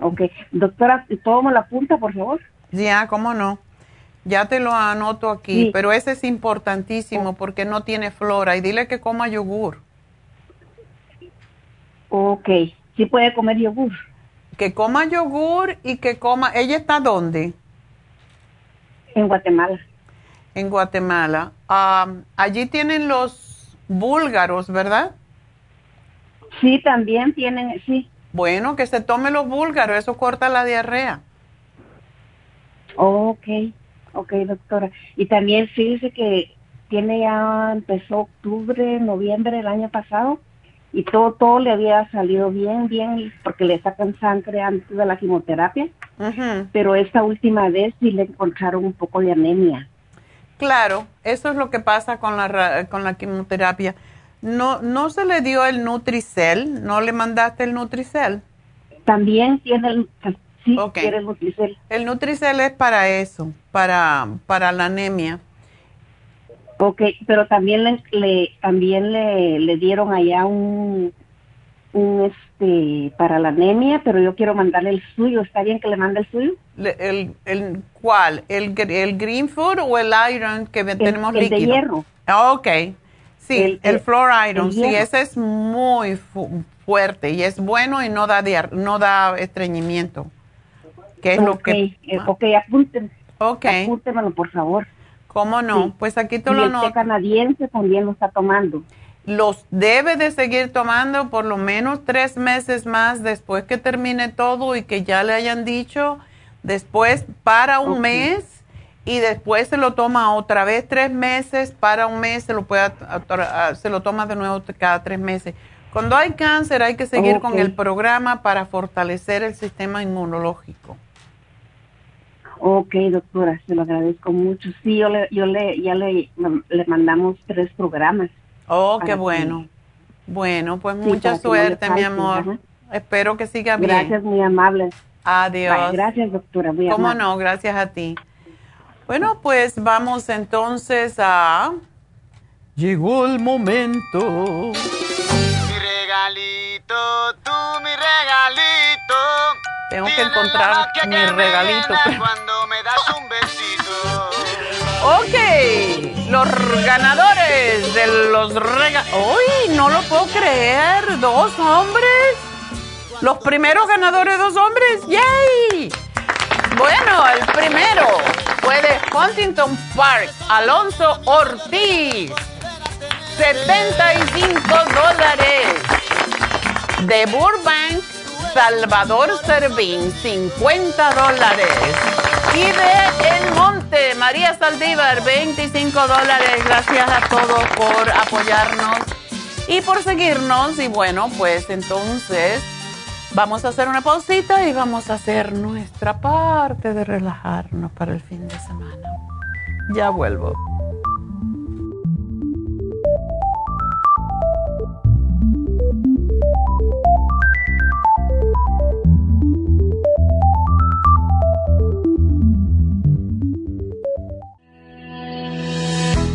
Ok. Doctora, ¿todo me la apunta, por favor?
Ya, cómo no. Ya te lo anoto aquí, pero ese es importantísimo porque no tiene flora. Y dile que coma yogur.
Ok. ¿Sí puede comer yogur?
Que coma yogur y que coma... ¿Ella está dónde?
En Guatemala.
En Guatemala. allí tienen los búlgaros, ¿verdad?
Sí, también tienen, sí.
Bueno, que se tome los búlgaros, eso corta la diarrea.
ok, ok, doctora. Y también fíjese que tiene ya, empezó octubre, noviembre del año pasado y todo, todo le había salido bien, bien, porque le sacan sangre antes de la quimioterapia, pero esta última vez sí le encontraron un poco de anemia.
Claro, eso es lo que pasa con la, con la quimioterapia. No, ¿No se le dio el Nutricel? ¿No le mandaste el Nutricel?
También tiene el, sí, tiene el Nutricel.
El Nutricel es para eso, para, para la anemia.
Ok, pero también le, también le, le, dieron allá un, un este para la anemia, pero yo quiero mandarle el suyo. ¿Está bien que le mande el suyo?
el, el, ¿Cuál? ¿El, ¿El Green Food o el Iron que tenemos líquido?
El de hierro.
Ah, ok. Sí, el, Floor Iron, sí, ese es muy fuerte y es bueno y no da, no da estreñimiento. Que es lo que...
Eh, ok, apúntenme. Ok. Apúntemelo, por favor.
¿Cómo no? Pues aquí tú lo
notas. El canadiense también lo está tomando.
Los debe de seguir tomando por lo menos tres meses más después que termine todo y que ya le hayan dicho después para un mes y después se lo toma otra vez tres meses, para un mes se lo, puede, se lo toma de nuevo cada tres meses. Cuando hay cáncer hay que seguir con el programa para fortalecer el sistema inmunológico.
Ok, doctora, se lo agradezco mucho. Sí, yo le, yo le, ya le, le mandamos tres programas.
Oh, qué bueno. Bueno, pues mucha suerte, mi amor. Espero que siga
bien. Gracias, muy amable.
Adiós.
gracias, doctora. Muy
¿Cómo no? Gracias a ti. Bueno, pues vamos entonces a... Llegó el momento.
Mi regalito, tú mi regalito.
Tengo que encontrar mi regalito.
Cuando me das un besito.
Ok, los ganadores de los regalos. ¡Uy! No lo puedo creer. Dos hombres. Los primeros ganadores, dos hombres. ¡Yay! Bueno, el primero fue de Huntington Park, Alonso Ortiz, 75 dólares. De Burbank, Salvador Servín, 50 dólares. Y de El Monte, María Saldívar, 25 dólares. Gracias a todos por apoyarnos y por seguirnos. Y bueno, pues entonces Vamos a hacer una pausita y vamos a hacer nuestra parte de relajarnos para el fin de semana. Ya vuelvo.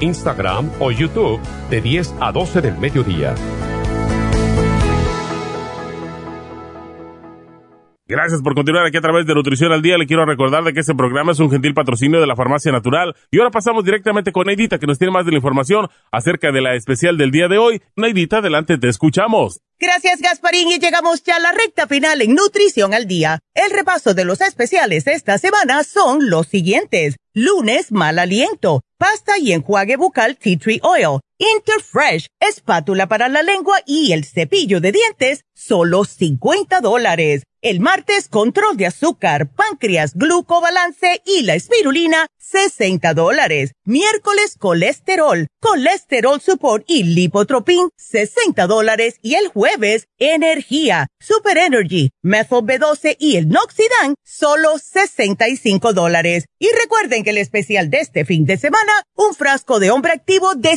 Instagram o YouTube de 10 a 12 del mediodía.
Gracias por continuar aquí a través de Nutrición al Día. Le quiero recordar de que este programa es un gentil patrocinio de la Farmacia Natural. Y ahora pasamos directamente con Neidita, que nos tiene más de la información acerca de la especial del día de hoy. Neidita, adelante, te escuchamos.
Gracias, Gasparín, y llegamos ya a la recta final en Nutrición al Día. El repaso de los especiales de esta semana son los siguientes. Lunes, mal aliento, pasta y enjuague bucal Tea Tree Oil, Interfresh, espátula para la lengua y el cepillo de dientes, solo 50 dólares. El martes, control de azúcar, páncreas, glucobalance y la espirulina, 60 dólares. Miércoles, colesterol, colesterol support y lipotropin, 60 dólares. Y el jueves, energía, super energy, methyl B12 y el noxidan, solo 65 dólares. Y recuerden que el especial de este fin de semana, un frasco de hombre activo de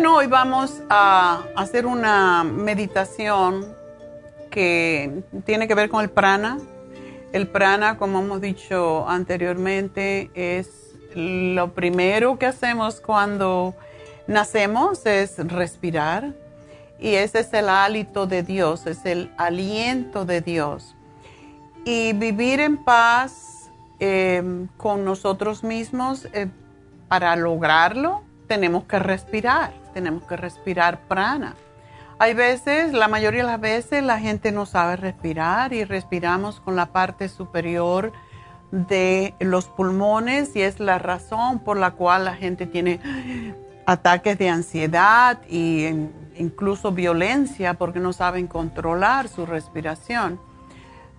Bueno, hoy vamos a hacer una meditación que tiene que ver con el prana. El prana, como hemos dicho anteriormente, es lo primero que hacemos cuando nacemos, es respirar. Y ese es el hálito de Dios, es el aliento de Dios. Y vivir en paz eh, con nosotros mismos, eh, para lograrlo, tenemos que respirar tenemos que respirar prana. Hay veces, la mayoría de las veces, la gente no sabe respirar y respiramos con la parte superior de los pulmones y es la razón por la cual la gente tiene ataques de ansiedad e incluso violencia porque no saben controlar su respiración.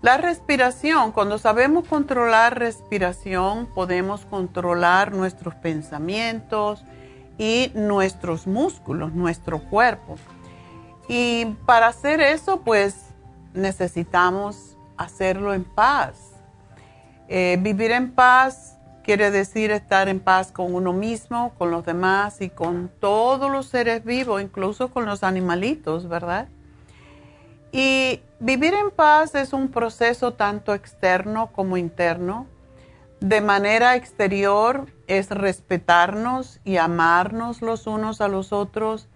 La respiración, cuando sabemos controlar respiración, podemos controlar nuestros pensamientos, y nuestros músculos, nuestro cuerpo. Y para hacer eso, pues necesitamos hacerlo en paz. Eh, vivir en paz quiere decir estar en paz con uno mismo, con los demás y con todos los seres vivos, incluso con los animalitos, ¿verdad? Y vivir en paz es un proceso tanto externo como interno de manera exterior es respetarnos y amarnos los unos a los otros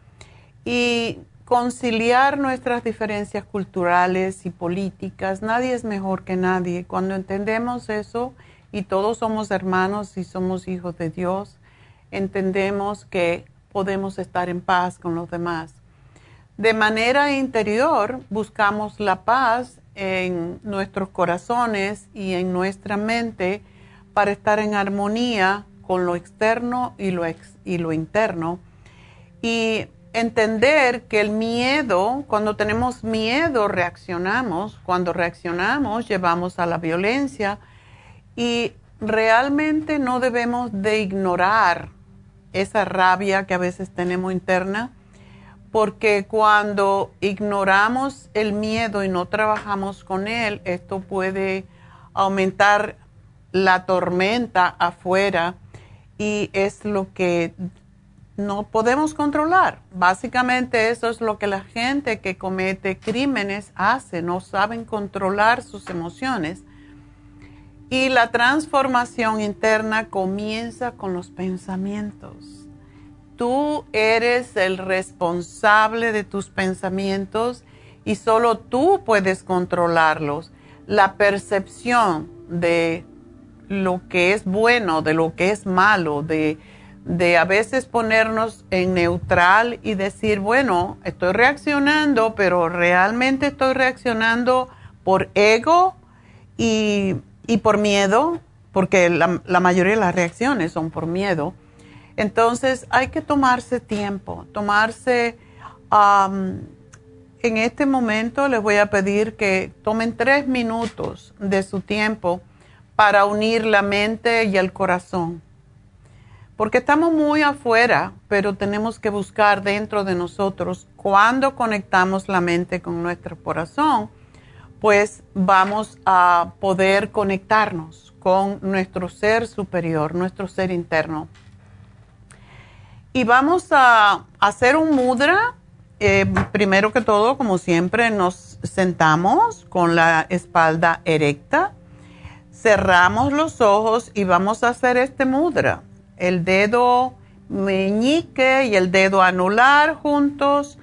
y conciliar nuestras diferencias culturales y políticas. Nadie es mejor que nadie. Cuando entendemos eso y todos somos hermanos y somos hijos de Dios, entendemos que podemos estar en paz con los demás. De manera interior buscamos la paz en nuestros corazones y en nuestra mente para estar en armonía con lo externo y lo, y lo interno. Y entender que el miedo, cuando tenemos miedo reaccionamos, cuando reaccionamos llevamos a la violencia. Y realmente no debemos de ignorar esa rabia que a veces tenemos interna, porque cuando ignoramos el miedo y no trabajamos con él, esto puede aumentar la tormenta afuera y es lo que no podemos controlar. Básicamente eso es lo que la gente que comete crímenes hace, no saben controlar sus emociones. Y la transformación interna comienza con los pensamientos. Tú eres el responsable de tus pensamientos y solo tú puedes controlarlos. La percepción de lo que es bueno, de lo que es malo, de de a veces ponernos en neutral y decir, bueno, estoy reaccionando, pero realmente estoy reaccionando por ego y, por miedo, porque la, mayoría de las reacciones son por miedo. Entonces hay que tomarse tiempo, tomarse... en este momento les voy a pedir que tomen tres minutos de su tiempo para unir la mente y el corazón porque estamos muy afuera, pero tenemos que buscar dentro de nosotros cuando conectamos la mente con nuestro corazón, pues vamos a poder conectarnos con nuestro ser superior, nuestro ser interno. Y vamos a hacer un mudra. Eh, primero que todo, como siempre, nos sentamos con la espalda erecta, cerramos los ojos y vamos a hacer este mudra el dedo meñique y el dedo anular juntos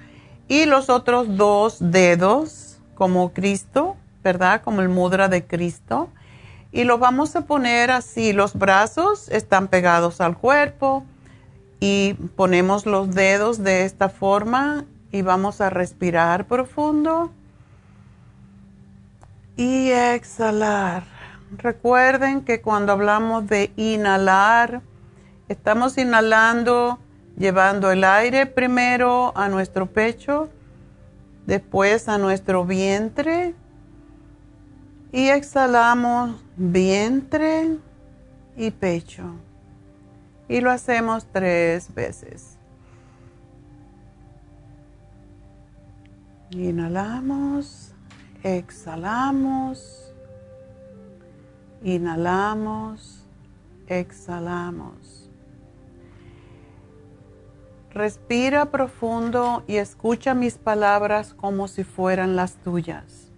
y los otros dos dedos como Cristo, ¿verdad? Como el mudra de Cristo. Y lo vamos a poner así, los brazos están pegados al cuerpo y ponemos los dedos de esta forma y vamos a respirar profundo y exhalar. Recuerden que cuando hablamos de inhalar, Estamos inhalando, llevando el aire primero a nuestro pecho, después a nuestro vientre y exhalamos vientre y pecho. Y lo hacemos tres veces. Inhalamos, exhalamos, inhalamos, exhalamos. Respira profundo y escucha mis palabras como si fueran las tuyas.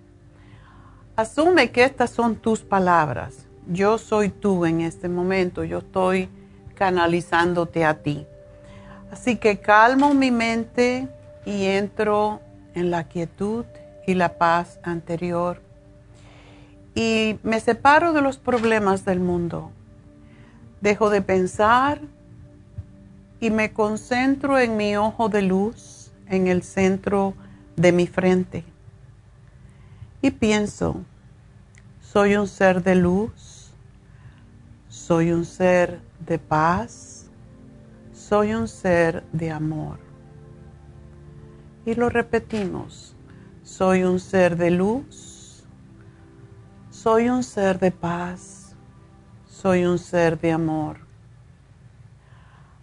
Asume que estas son tus palabras. Yo soy tú en este momento. Yo estoy canalizándote a ti. Así que calmo mi mente y entro en la quietud y la paz anterior. Y me separo de los problemas del mundo. Dejo de pensar y me concentro en mi ojo de luz en el centro de mi frente. Y pienso, soy un ser de luz, soy un ser de paz, soy un ser de amor. Y lo repetimos, soy un ser de luz, soy un ser de paz, soy un ser de amor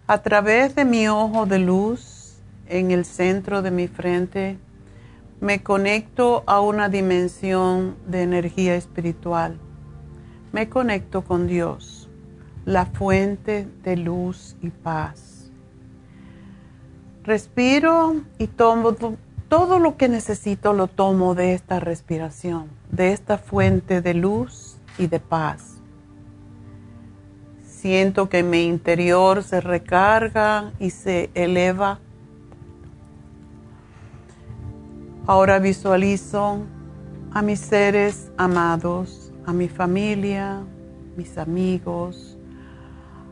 a través de mi ojo de luz en el centro de mi frente, me conecto a una dimensión de energía espiritual. Me conecto con Dios, la fuente de luz y paz. Respiro y tomo todo lo que necesito, lo tomo de esta respiración, de esta fuente de luz y de paz. Siento que mi interior se recarga y se eleva. Ahora visualizo a mis seres amados, a mi familia, mis amigos,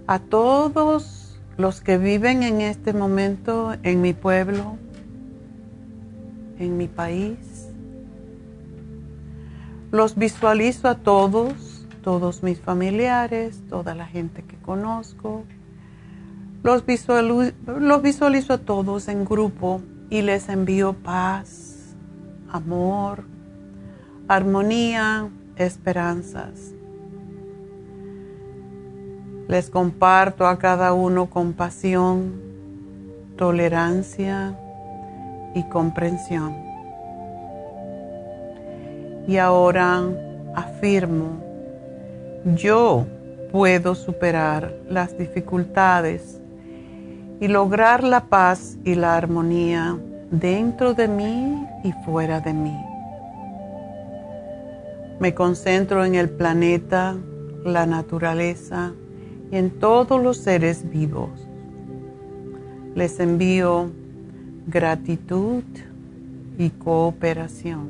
a todos los que viven en este momento en mi pueblo, en mi país. Los visualizo a todos todos mis familiares, toda la gente que conozco. Los, visualizo, a todos en grupo y les envío paz, amor, armonía, esperanzas. Les comparto a cada uno compasión, tolerancia y comprensión. Y ahora afirmo yo puedo superar las dificultades y lograr la paz y la armonía dentro de mí y fuera de mí. Me concentro en el planeta, la naturaleza y en todos los seres vivos. Les envío gratitud y cooperación.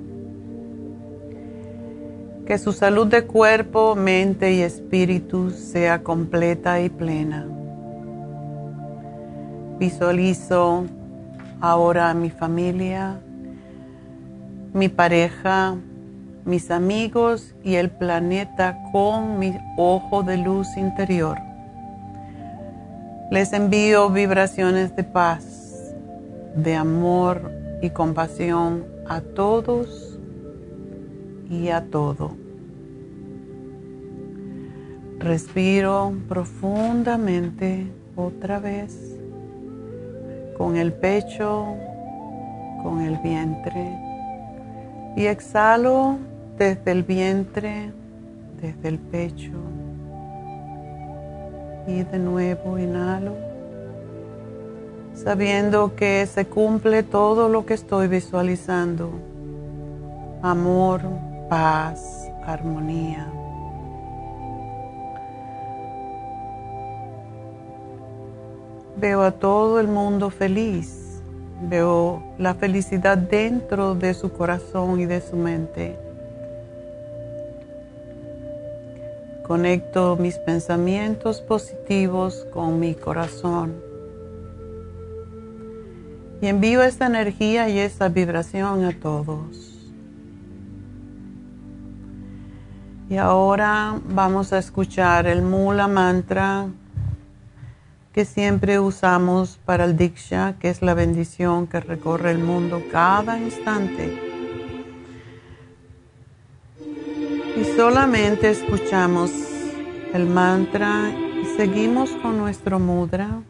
Que su salud de cuerpo, mente y espíritu sea completa y plena. Visualizo ahora a mi familia, mi pareja, mis amigos y el planeta con mi ojo de luz interior. Les envío vibraciones de paz, de amor y compasión a todos y a todo. Respiro profundamente otra vez con el pecho, con el vientre y exhalo desde el vientre, desde el pecho y de nuevo inhalo sabiendo que se cumple todo lo que estoy visualizando. Amor, paz, armonía. Veo a todo el mundo feliz. Veo la felicidad dentro de su corazón y de su mente. Conecto mis pensamientos positivos con mi corazón. Y envío esta energía y esta vibración a todos. Y ahora vamos a escuchar el Mula Mantra que siempre usamos para el Diksha, que es la bendición que recorre el mundo cada instante. Y solamente escuchamos el mantra y seguimos con nuestro mudra.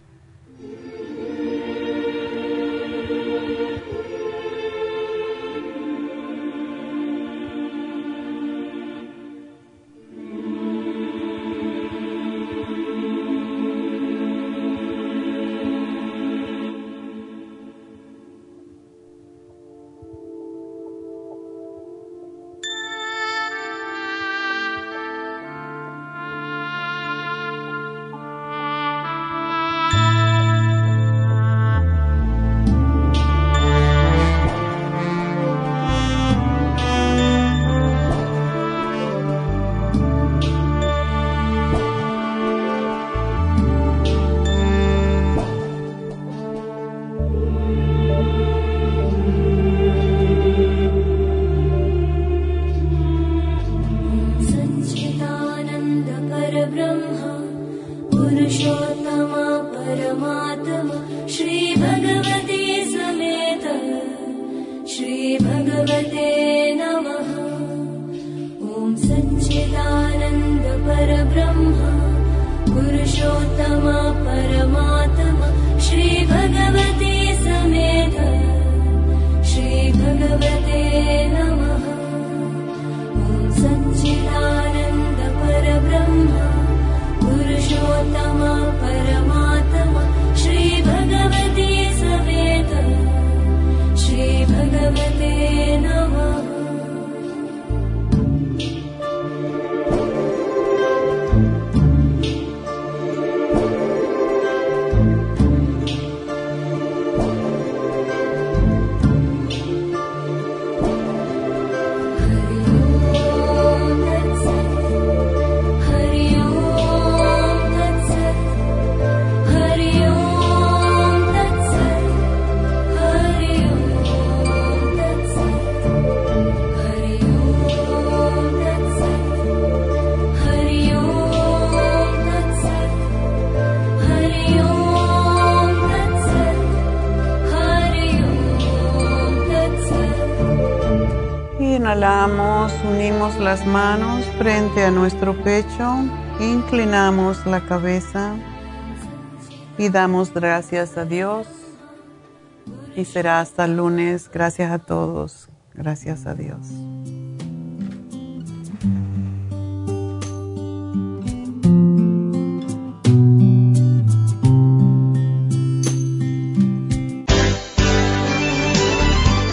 Las manos frente a nuestro pecho, inclinamos la cabeza y damos gracias a Dios. Y será hasta el lunes. Gracias a todos. Gracias a Dios.